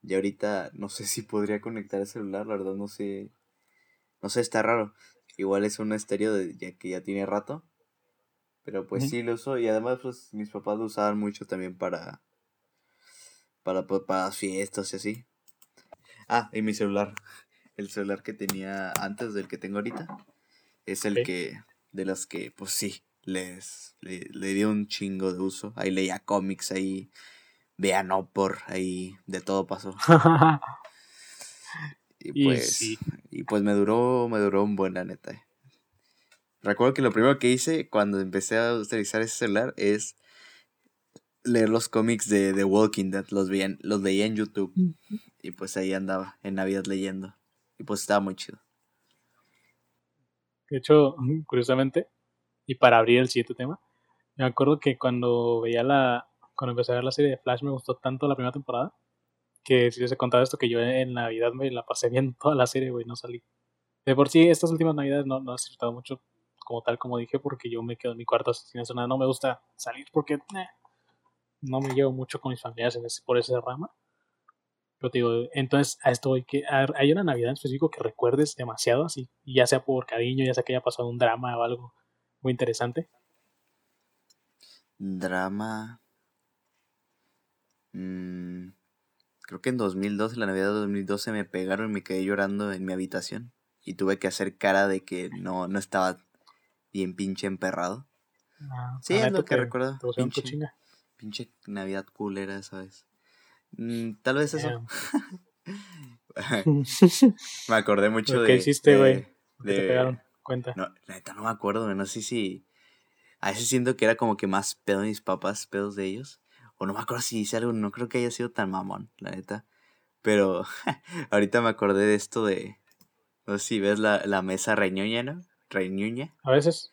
Y ahorita no sé si podría conectar el celular, la verdad no sé. No sé, está raro. Igual es un estéreo de, ya que ya tiene rato. Pero pues sí lo uso. Y además pues mis papás lo usaban mucho también para. Para, pues, para fiestas y así. Ah, y mi celular. *laughs* el celular que tenía antes del que tengo ahorita. Es el que, de los que, pues sí, les, le, le dio un chingo de uso. Ahí leía cómics, ahí veía no por, ahí de todo pasó. *laughs* y pues, y, pues me duró, me duró un buen, la neta. Recuerdo que lo primero que hice cuando empecé a utilizar ese celular es leer los cómics de The Walking Dead, los veía, los veía en YouTube. Y pues ahí andaba, en Navidad leyendo. Y pues estaba muy chido. De hecho, *laughs* curiosamente, y para abrir el siguiente tema, me acuerdo que cuando veía la. Cuando empecé a ver la serie de Flash me gustó tanto la primera temporada. Que si les he contado esto, que yo en Navidad me la pasé bien toda la serie, güey, no salí. De por sí, estas últimas Navidades no, no he disfrutado mucho como tal como dije, porque yo me quedo en mi cuarto sin nada. No me gusta salir porque eh, no me llevo mucho con mis familiares en ese, por esa rama. Pero te digo, entonces a esto que hay una Navidad en específico que recuerdes demasiado así, ya sea por cariño, ya sea que haya pasado un drama o algo muy interesante. Drama. Mm, creo que en 2012, la Navidad de 2012, me pegaron y me quedé llorando en mi habitación. Y tuve que hacer cara de que no, no estaba bien pinche emperrado. Ah, sí, es lo que recuerdo. Pinche, pinche Navidad culera, ¿sabes? Mm, tal vez eso. *laughs* me acordé mucho de. ¿Qué hiciste, güey? De, te pegaron? Cuenta. No, la neta no me acuerdo, no sé si. A veces siento que era como que más pedo de mis papás, pedos de ellos. O no me acuerdo si hice algo, no creo que haya sido tan mamón, la neta. Pero *laughs* ahorita me acordé de esto de. No sé si ves la, la mesa reñoña, ¿no? Reñuña. A veces.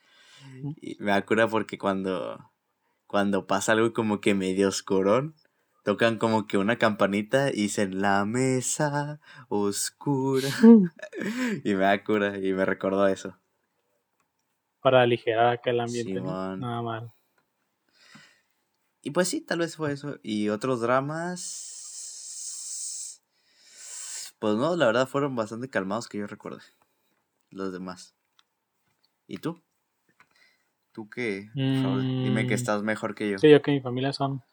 Y me acuerdo porque cuando. Cuando pasa algo como que medio oscurón, tocan como que una campanita y dicen la mesa oscura. *laughs* *laughs* y me da cura y me recordó eso. Para aligerar aquel ambiente. Nada mal. Y pues sí, tal vez fue eso. Y otros dramas. Pues no, la verdad fueron bastante calmados que yo recuerde. Los demás. ¿Y tú? ¿Tú qué? dime que mm. estás mejor que yo. Sí, yo que mi familia son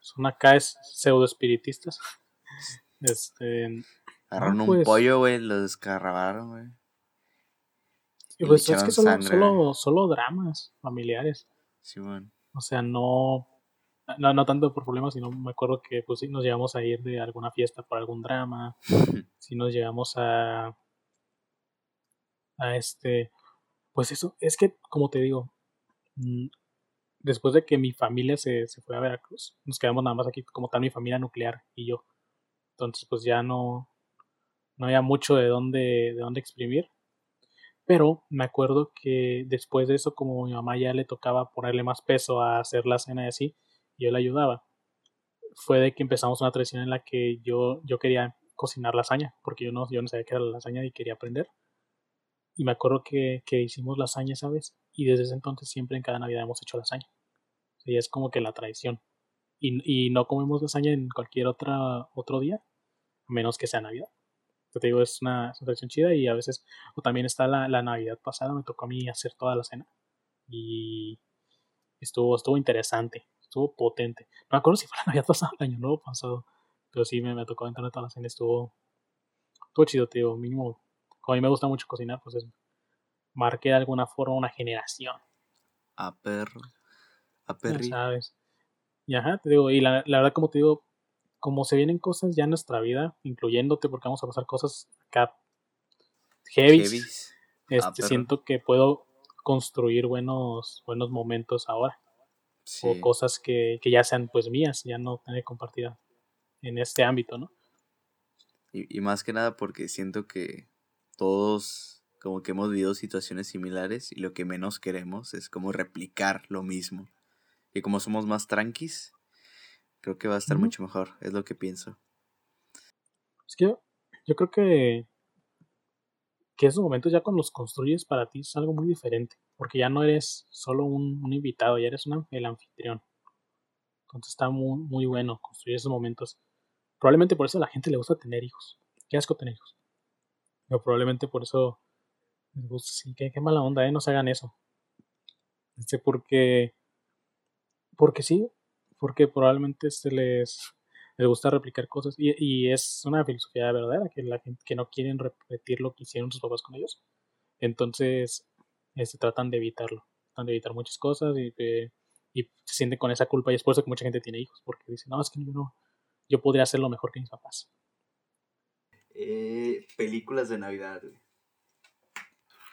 son acá es pseudo espiritistas. *laughs* Este. Agarraron un pues pollo, güey, lo descarrabaron, güey. Y pues es que solo, solo, solo, dramas familiares. Sí, bueno. O sea, no, no, no tanto por problemas, sino me acuerdo que pues sí nos llegamos a ir de alguna fiesta por algún drama. *laughs* si nos llegamos a. a este. Pues eso, es que, como te digo, mm, después de que mi familia se, se fue a Veracruz, nos quedamos nada más aquí como tal mi familia nuclear y yo. Entonces pues ya no, no había mucho de dónde, de dónde exprimir. Pero me acuerdo que después de eso, como mi mamá ya le tocaba ponerle más peso a hacer la cena y así, yo le ayudaba. Fue de que empezamos una tradición en la que yo, yo quería cocinar lasaña, porque yo no, yo no sabía qué era la lasaña y quería aprender. Y me acuerdo que, que hicimos lasaña, ¿sabes? Y desde ese entonces siempre en cada Navidad hemos hecho lasaña. O es como que la tradición. Y, y, no comemos lasaña en cualquier otra, otro día, a menos que sea Navidad. te digo, es una, tradición chida y a veces, o también está la, la, Navidad pasada, me tocó a mí hacer toda la cena. Y estuvo, estuvo interesante, estuvo potente. No me acuerdo si fue la Navidad pasada el año nuevo pasado, pero sí me, me tocó entrar toda la cena, estuvo, estuvo chido, te digo, mínimo a mí me gusta mucho cocinar, pues es, marqué de alguna forma una generación. A perro. A perri. sabes. Y ajá, te digo, y la, verdad, como te digo, como se vienen cosas ya en nuestra vida, incluyéndote, porque vamos a pasar cosas acá heavy. Este, siento que puedo construir buenos, buenos momentos ahora. O cosas que, que, ya sean pues mías, ya no tener compartida en este ámbito, ¿no? Y, y más que nada porque siento que todos como que hemos vivido situaciones similares y lo que menos queremos es como replicar lo mismo. Y como somos más tranquis, creo que va a estar mucho mejor, es lo que pienso. Es que yo, creo que, que esos momentos ya cuando los construyes para ti es algo muy diferente, porque ya no eres solo un, invitado, ya eres el anfitrión. Entonces está muy, muy bueno construir esos momentos. Probablemente por eso a la gente le gusta tener hijos. Qué asco tener hijos. Probablemente por eso sí, qué, mala onda, ¿eh? No se hagan eso. Este, porque. Porque sí, porque probablemente se les. les gusta replicar cosas y, y es una filosofía verdadera que la gente que no quieren repetir lo que hicieron sus papás con ellos entonces este, tratan de evitarlo tratan de evitar muchas cosas y, eh, y se sienten con esa culpa y es por eso que mucha gente tiene hijos porque dicen no es que yo no yo podría hacerlo mejor que mis papás eh, películas de Navidad güey.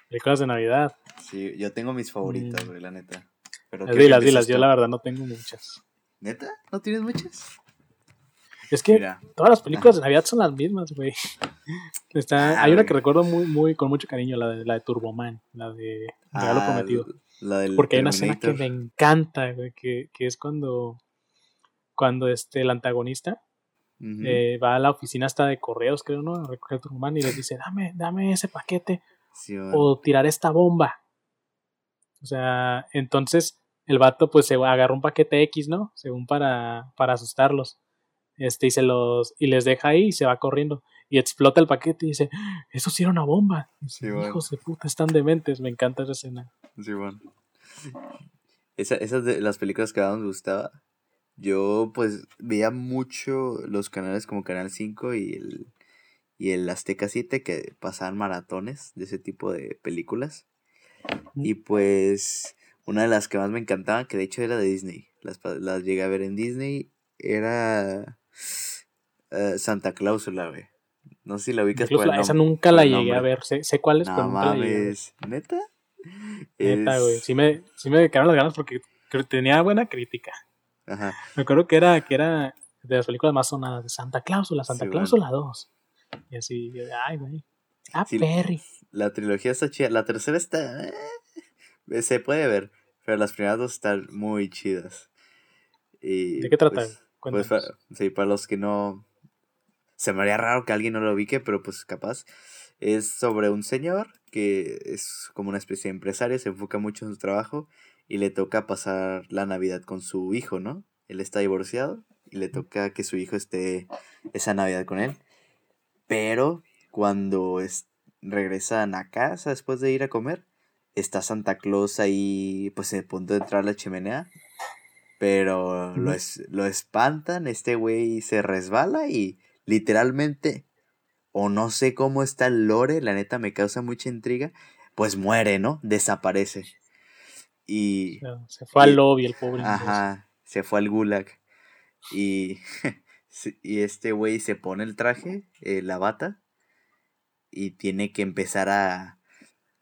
películas de Navidad. Sí yo tengo mis favoritas güey la neta. Pero ¿qué dilas dilas yo la verdad no tengo muchas. Neta no tienes muchas es que todas las películas de Navidad son las mismas, güey. *laughs* Está, ah, hay una que recuerdo muy, muy, con mucho cariño, la de, la de Turboman, la de Regalo ah, Prometido. La del Porque hay una escena que me encanta, güey, que, que es cuando, cuando este, el antagonista eh, va a la oficina hasta de correos, creo, ¿no? A recoger Turboman y le dice, dame, dame ese paquete o tirar esta bomba. O sea, entonces el vato pues se agarra un paquete X, ¿no? Según para, para asustarlos este, y se los, y les deja ahí y se va corriendo. Y explota el paquete y dice, eso sí era una bomba. Hijos de puta, están dementes, me encanta esa escena. Sí, bueno. Esa, esas de las películas que más me gustaba. Yo pues veía mucho los canales como Canal 5 y el, y el Azteca 7 que pasaban maratones de ese tipo de películas. Y pues una de las que más me encantaban, que de hecho era de Disney. Las, las llegué a ver en Disney. Era eh, Santa Cláusula, güey. No sé si la ubicas por el Esa nunca la llegué a ver. Sé, sé cuál es, no, mames. ¿Neta? Neta, güey. Sí me, sí me quedaron las ganas porque tenía buena crítica. Ajá. Me acuerdo que era, que era de las películas más sonadas de Santa Cláusula, Santa Cláusula 2. Y así, ay, güey. Ah, Perry. La trilogía está chida. La tercera está. Eh, se puede ver. Pero las primeras dos están muy chidas. ¿De qué trata? Pues, pues sí, para los que no. Se me haría raro que alguien no lo ubique, pero pues capaz. Es sobre un señor que es como una especie de empresario, se enfoca mucho en su trabajo y le toca pasar la Navidad con su hijo, ¿no? Él está divorciado y le toca que su hijo esté esa Navidad con él. Pero cuando es, regresan a casa después de ir a comer, está Santa Claus ahí pues en el punto de entrar a la chimenea pero lo, es, lo espantan, este güey se resbala y literalmente, o no sé cómo está el lore, la neta me causa mucha intriga, pues muere, ¿no? Desaparece. Y... Se fue al lobby el pobre. Ajá, se fue al gulag. Y, *laughs* y este güey se pone el traje, eh, la bata, y tiene que empezar a,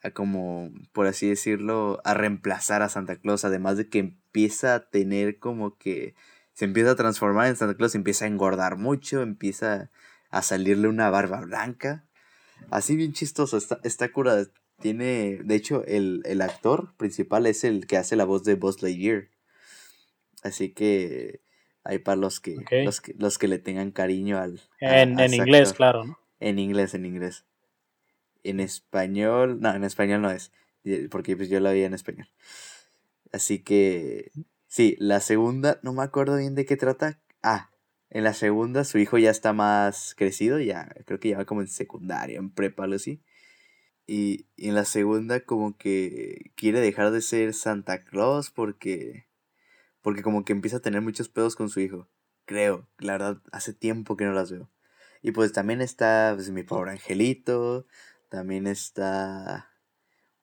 a como, por así decirlo, a reemplazar a Santa Claus, además de que empieza a tener como que se empieza a transformar en Santa Claus, empieza a engordar mucho, empieza a salirle una barba blanca. Así bien chistoso, está, está curada. Tiene, de hecho, el, actor principal es el que hace la voz de Buzz Lightyear. Así que hay para los que, los que, los que le tengan cariño al... En, en inglés, claro, ¿no? En inglés, en inglés. En español, no, en español no es, porque pues yo la vi en español. Así que, sí, la segunda, no me acuerdo bien de qué trata. Ah, en la segunda su hijo ya está más crecido, ya creo que ya va como en secundaria, en prepa, así. Y, y, en la segunda como que quiere dejar de ser Santa Claus porque porque como que empieza a tener muchos pedos con su hijo. Creo, la verdad, hace tiempo que no las veo. Y pues también está pues, mi pobre angelito, también está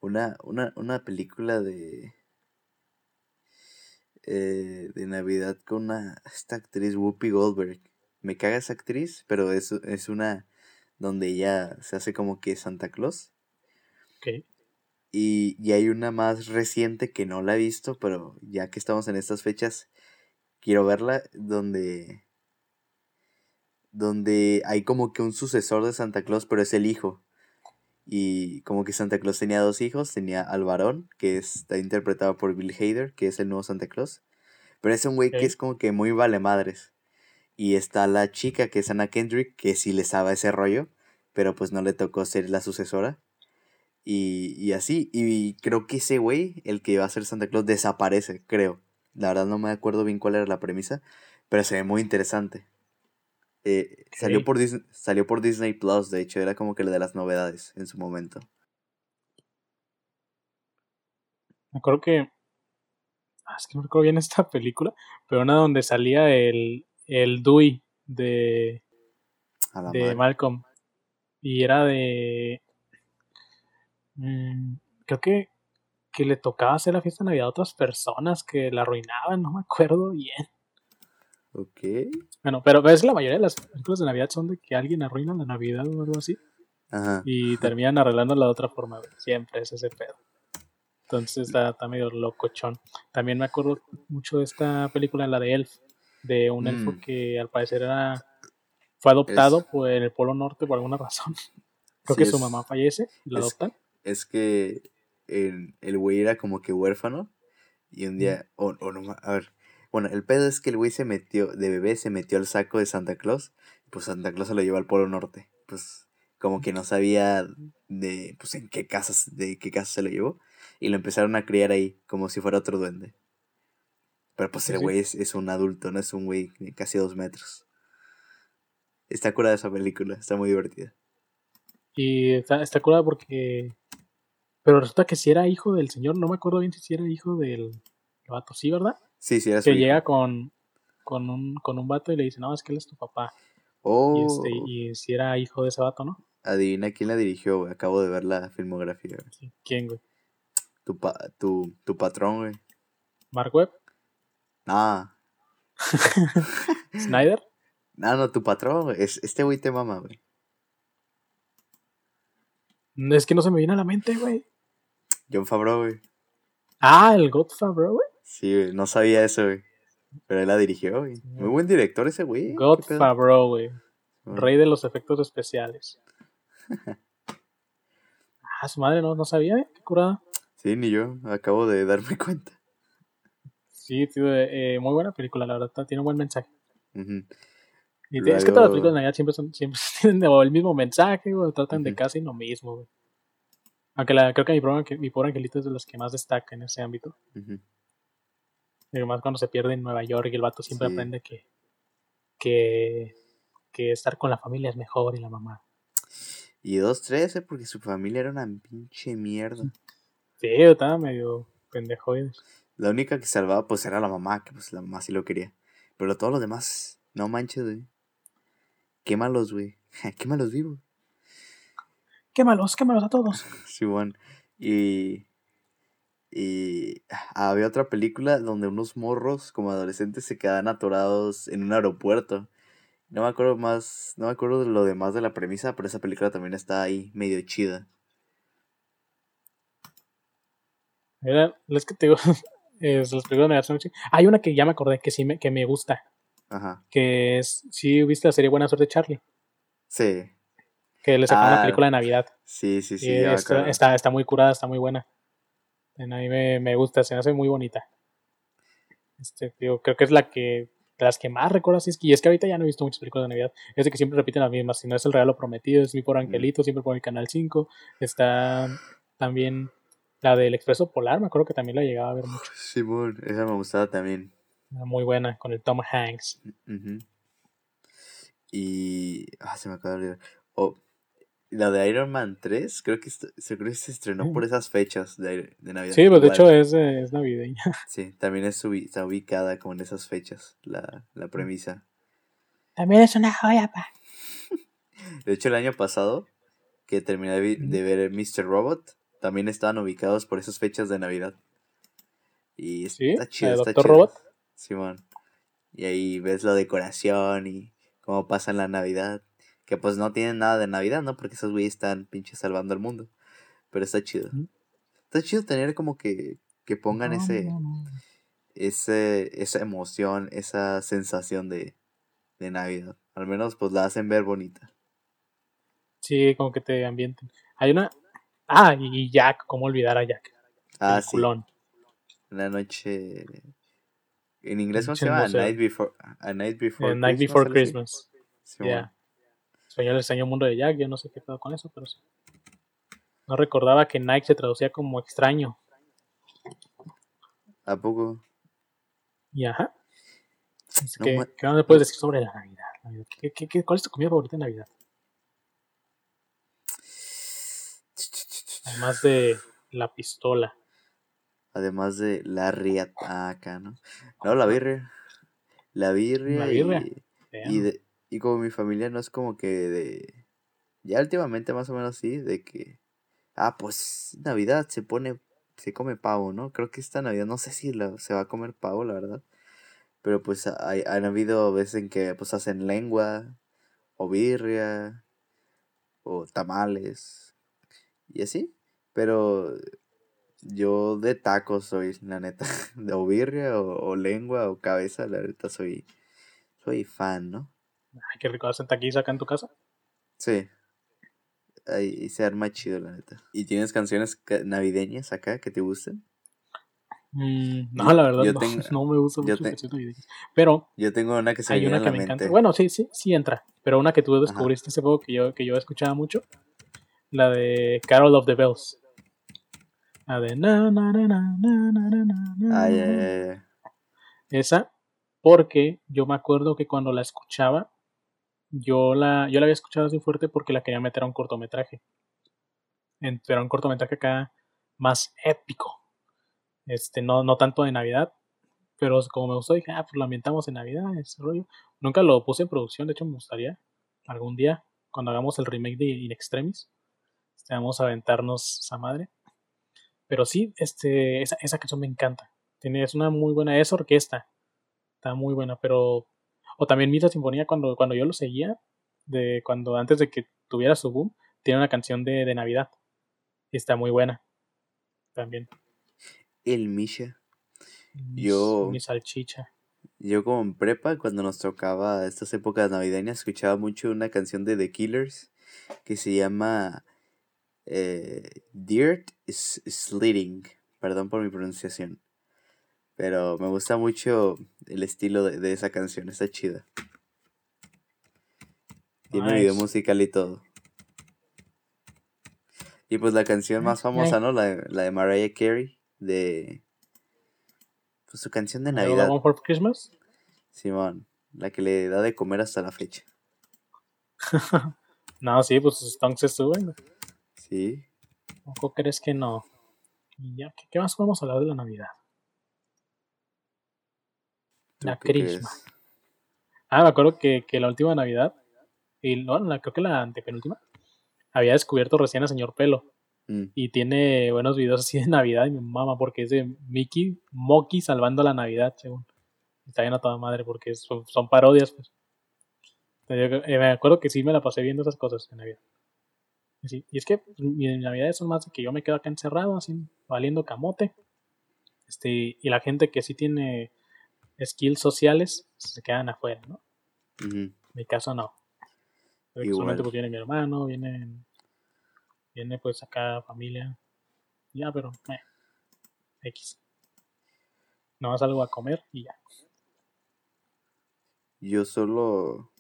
una, una, una película de eh, de Navidad con una, esta actriz Whoopi Goldberg. Me caga esa actriz, pero es, es una donde ella se hace como que Santa Claus. Y, y hay una más reciente que no la he visto, pero ya que estamos en estas fechas, quiero verla, donde donde hay como que un sucesor de Santa Claus, pero es el hijo. Y como que Santa Claus tenía dos hijos, tenía al varón, que está interpretado por Bill Hader, que es el nuevo Santa Claus. Pero es un güey que es como que muy vale madres. Y está la chica, que es Anna Kendrick, que sí le sabe ese rollo, pero pues no le tocó ser la sucesora. Y, y así, y creo que ese güey, el que iba a ser Santa Claus, desaparece, creo. La verdad no me acuerdo bien cuál era la premisa, pero se ve muy interesante. Eh, salió, por Disney, salió por Disney Plus, de hecho, era como que la de las novedades en su momento. Me acuerdo que. Ah, es que no recuerdo bien *laughs* esta película, pero una donde salía el, el Dewey de, de madre. Malcolm. Y era de. mm, creo que, que le tocaba hacer la fiesta de Navidad a otras personas que la arruinaban, no me acuerdo bien. Ok. Bueno, pero es que la mayoría de las películas de Navidad son de que alguien arruina la Navidad o algo así. Ajá. Y terminan arreglándola de otra forma. Siempre es ese pedo. Entonces está, está medio locochón. También me acuerdo mucho de esta película, la de Elf, de un elfo Mm. que al parecer era fue adoptado Es- por el Polo Norte por alguna razón. *laughs* Creo Sí, que su mamá fallece y lo es- adoptan. Es que el, el güey era como que huérfano. Y un Mm. día. O, o no ma- A ver. Bueno, el pedo es que el güey se metió. De bebé se metió al saco de Santa Claus. Y pues Santa Claus se lo llevó al Polo Norte. Pues como que no sabía de. Pues en qué casas. De qué casa se lo llevó. Y lo empezaron a criar ahí. Como si fuera otro duende. Pero pues el sí. güey es, es un adulto, no es un güey de casi dos metros. Está curada esa película, está muy divertida. Y está, está curada porque. Pero resulta que si era hijo del señor, no me acuerdo bien si era hijo del vato, ¿sí, verdad? Sí, sí, era su Que hijo. llega con, con, un, con un vato y le dice, no, es que él es tu papá. Oh, Y, este, y si era hijo de ese vato, ¿no? adivina quién la dirigió, güey. Acabo de ver la filmografía, güey. ¿Quién, güey? Tu, pa- tu, tu patrón, güey. ¿Mark Webb? Nah. *laughs* ¿Snyder? No, no, tu patrón, güey. Es, este güey te mama, güey. Es que no se me viene a la mente, güey. John Favreau, güey. Ah, el Godfather, güey. Sí, güey. No sabía eso, güey. Pero él la dirigió, güey. Muy buen director ese güey. Godfather, güey. Rey de los efectos especiales. *laughs* Ah, su madre, no, no sabía, ¿eh? Qué curada. Sí, ni yo. Acabo de darme cuenta. Sí, tío, eh, muy buena película, la verdad. Tiene un buen mensaje. Ujú. Y te- es que todas las Luego- películas de Navidad siempre, son, siempre *laughs* tienen el mismo mensaje, o tratan de casi lo mismo, güey. Aunque la, creo que mi, pobre, mi pobre angelito es de los que más destaca en ese ámbito. Ujú. Y además cuando se pierde en Nueva York y el vato siempre Sí. aprende que, que, que estar con la familia es mejor y la mamá. Y 2-13 porque su familia era una pinche mierda. Sí, estaba medio pendejo. ¿eh? La única que salvaba pues era la mamá, que pues la mamá sí lo quería. Pero todos los demás, no manches, güey. Quémalos, güey. Quémalos vivos. Quémalos, quémalos a todos. *laughs* Sí, bueno. Y. Y. Había otra película donde unos morros como adolescentes se quedan atorados en un aeropuerto. No me acuerdo más. No me acuerdo de lo demás de la premisa, pero esa película también está ahí medio chida. Era, es que te digo, *laughs* es, las películas son muy chidas. Hay una que ya me acordé que sí me, que me gusta. Ajá. Que es, sí viste la serie Buena Suerte Charlie. Sí. Que le sacaron Ah, una película de Navidad. Sí, sí, sí. y ya me está, acuerdo. está, está muy curada, está muy buena. A mí me, me gusta, se me hace muy bonita. Este, digo, creo que es la que de las que más recuerdo así es que, y es que ahorita ya no he visto muchas películas de Navidad. Es de que siempre repiten las mismas. Si no es el regalo prometido, es mi por angelito, siempre por el canal 5. Está también la del Expreso Polar, me acuerdo que también la llegaba a ver mucho. Simón, esa me gustaba también. Muy buena, con el Tom Hanks. Y. Ah, se me acaba de olvidar. Oh, la de Iron Man 3, creo que, se- creo que se estrenó Mm. por esas fechas de, de Navidad. Sí, pues de hecho es, es navideña. *laughs* Sí, también es ubi- está ubicada como en esas fechas, la, la premisa. También es una joya, pa. *laughs* De hecho, el año pasado, que terminé de, vi- Ujú. de ver Mr. Robot, también estaban ubicados por esas fechas de Navidad. Y está ¿La chido, está Dr. chido. Robot? Simón. Y ahí ves la decoración y cómo pasa la Navidad. Que pues no tienen nada de Navidad, ¿no? Porque esos güeyes están pinches salvando al mundo. Pero está chido. Ujú. Está chido tener como que, que pongan No, ese, no, no. ese, esa emoción, esa sensación de, de Navidad. Al menos pues la hacen ver bonita. Sí, como que te ambienten. Hay una. Ah, y Jack, ¿cómo olvidar a Jack? Ah, el sí. culón. La noche... En inglés, ¿cómo se llama? A. Night Before, A Night Before The Night Christmas, Before algo así. Christmas. Simón. Español el extraño mundo de Jack, yo no sé qué pedo con eso, pero sí. No recordaba que Nike se traducía como extraño. ¿A poco? Y ajá. Es No que, ma- ¿Qué más me puedes decir sobre la Navidad? Navidad? ¿Qué, qué, qué- cuál es tu comida favorita en Navidad? Además de la pistola. Además de la riataca, ¿no? No, la birria. La birria. La birria. Y, y, de, Y como mi familia no es como que de... Ya últimamente más o menos sí, de que... Ah, pues Navidad se pone... Se come pavo, ¿no? Creo que esta Navidad, no sé si se va a comer pavo, la verdad. Pero pues hay, han habido veces en que pues hacen lengua, o birria, o tamales, y así. Pero yo de tacos soy, la neta. *laughs* De o birria, o, lengua, o cabeza, la neta soy, soy fan, ¿no? Ay, qué rico, ¿hacen taquis acá en tu casa? Sí. Ahí se arma chido, la neta. ¿Y tienes canciones navideñas acá que te gusten? Mm, no, la verdad, no, no, me gusta mucho navideñas. Pero. Yo tengo una que se hay una que me encanta. Bueno, sí, sí, sí entra. Pero una que tú descubriste hace poco que yo, que yo escuchaba mucho. La de Carol of the Bells. La de na na na na na na na na. Esa, porque yo me acuerdo que cuando la escuchaba, yo la, yo la había escuchado así fuerte porque la quería meter a un cortometraje. Pero un cortometraje acá más épico. Este, no, no tanto de Navidad. Pero como me gustó, dije, ah, pues la ambientamos en Navidad, ese rollo. Nunca lo puse en producción, de hecho me gustaría algún día, cuando hagamos el remake de In Extremis, este, vamos a aventarnos esa madre. Pero sí, este, esa, esa canción me encanta. Tiene, es una muy buena, es orquesta. Está muy buena, pero o también Misa Sinfonía, cuando, cuando yo lo seguía, de cuando antes de que tuviera su boom, tiene una canción de, de Navidad. Y está muy buena. También. El Misha. yo. Mi salchicha. Yo como en prepa, cuando nos tocaba estas épocas navideñas, escuchaba mucho una canción de The Killers que se llama eh, Dirt Slitting. Perdón por mi pronunciación. Pero me gusta mucho el estilo de, esa canción, está chida. Tiene video musical y todo. Y pues la canción más famosa, ¿no? La, de Mariah Carey, de... Pues su canción de Navidad. ¿One for Christmas? Simón, la que le da de comer hasta la fecha. *laughs* no, sí, pues sus tongs se suben. Sí. ¿O crees que no? ya, ¿qué, ¿qué, más podemos hablar de la Navidad? La Crisma. Ah, me acuerdo que, que, la última Navidad, y bueno, creo que la antepenúltima, había descubierto recién a Señor Pelo. Mm. Y tiene buenos videos así de Navidad y mi mamá, porque es de Mickey, Moki salvando la Navidad, según. Está bien a toda madre, porque son, parodias, pues. Eh, me acuerdo que sí me la pasé viendo esas cosas en Navidad. Y, es que pues, mis navidades son más de que yo me quedo acá encerrado, así, valiendo camote. Este, y la gente que sí tiene skills sociales se quedan afuera, ¿no? En mi caso no. Solamente pues viene mi hermano, viene, viene pues acá familia. Ya, pero eh, X. No algo a comer y ya. Yo solo.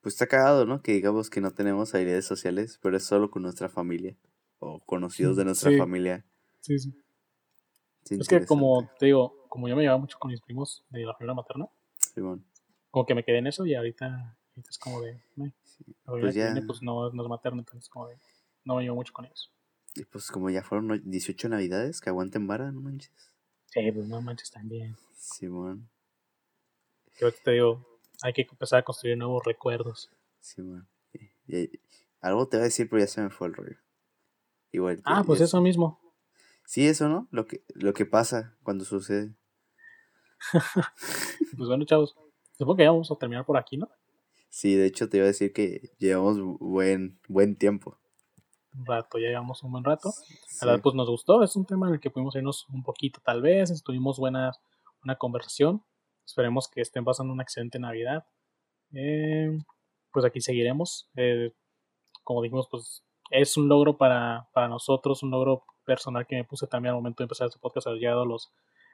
Pues está cagado, ¿no? Que digamos que no tenemos habilidades sociales, pero es solo con nuestra familia. O conocidos de nuestra familia. Sí, sí. Es que como te digo, como yo me llevaba mucho con mis primos de la familia materna, como que me quedé en eso y ahorita, es como de, pues, ya... pues no, no, es materno, entonces como de, no me llevo mucho con ellos. Y pues como ya fueron 18 navidades, que aguanten vara, no manches. Sí, pues no manches también. Simón. Yo te digo, hay que empezar a construir nuevos recuerdos. Simón. algo te voy a decir, pero ya se me fue el rollo. Igual. Ah, pues eso mismo. Sí, eso, ¿no? Lo que, lo que pasa cuando sucede. *laughs* pues bueno, chavos, supongo que ya vamos a terminar por aquí, ¿no? Sí, de hecho te iba a decir que llevamos buen, buen tiempo. Un rato, ya llevamos un buen rato. La vez, pues nos gustó, es un tema en el que pudimos irnos un poquito tal vez, estuvimos buena una conversación. Esperemos que estén pasando una excelente Navidad. Eh, pues aquí seguiremos. Eh, como dijimos, pues es un logro para, para nosotros, un logro personal que me puse también al momento de empezar este podcast. Ha llegado a los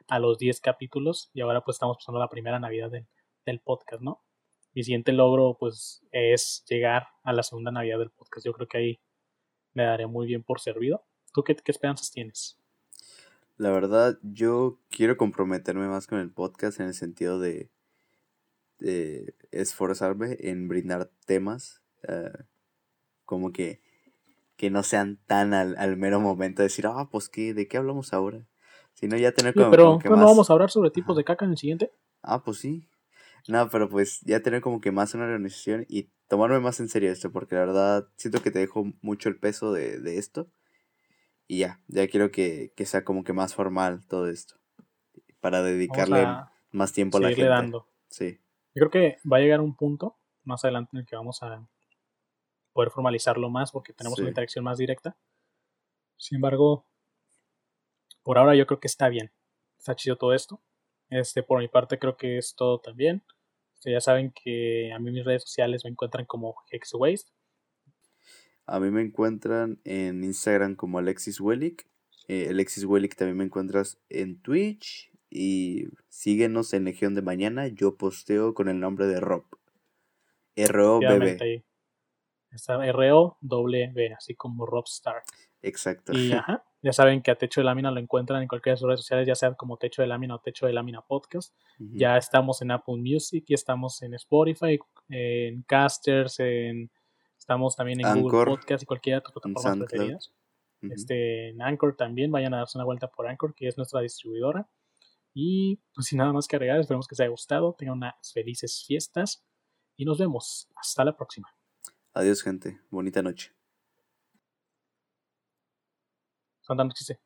a los 10 capítulos y ahora pues estamos pasando la primera Navidad del, podcast, ¿no? Mi siguiente logro pues es llegar a la segunda Navidad del podcast. Yo creo que ahí me daré muy bien por servido. ¿Tú qué, qué esperanzas tienes? La verdad, yo quiero comprometerme más con el podcast en el sentido de, de esforzarme en brindar temas eh, como que, que no sean tan al, al mero momento de decir, ah, pues ¿qué, ¿de qué hablamos ahora? Si no, ya tener como. pero no vamos a hablar sobre tipos de caca en el siguiente. Ah, pues sí. No, pero pues ya tener como que más una organización y tomarme más en serio esto, porque la verdad siento que te dejo mucho el peso de, de esto. Y ya, ya quiero que, que, sea como que más formal todo esto. Para dedicarle más tiempo a la gente. dando. Sí. Yo creo que va a llegar un punto más adelante en el que vamos a poder formalizarlo más porque tenemos una interacción más directa. Sin embargo, por ahora yo creo que está bien. Está chido todo esto. Este, por mi parte creo que es todo también. Este, ya saben que a mí mis redes sociales me encuentran como Hexwaste. A mí me encuentran en Instagram como Alexis Wellick. Eh, Alexis Wellick también me encuentras en Twitch. Y síguenos en Legión de Mañana. Yo posteo con el nombre de Rob. R-O-B-B. Está R-O-W-B, así como Robstar. Exacto. Y *laughs* ajá, ya saben que a Techo de Lámina lo encuentran en cualquiera de sus redes sociales, ya sea como Techo de Lámina o Techo de Lámina Podcast. Ya estamos en Apple Music, ya estamos en Spotify, en Casters, en, estamos también en Google Podcast y cualquier otra plataforma preferidas. este, en Anchor también, vayan a darse una vuelta por Anchor, que es nuestra distribuidora. Y pues sin nada más que agregar, esperemos que les haya gustado, tengan unas felices fiestas y nos vemos. Hasta la próxima. Adiós gente, bonita noche. Santa noche.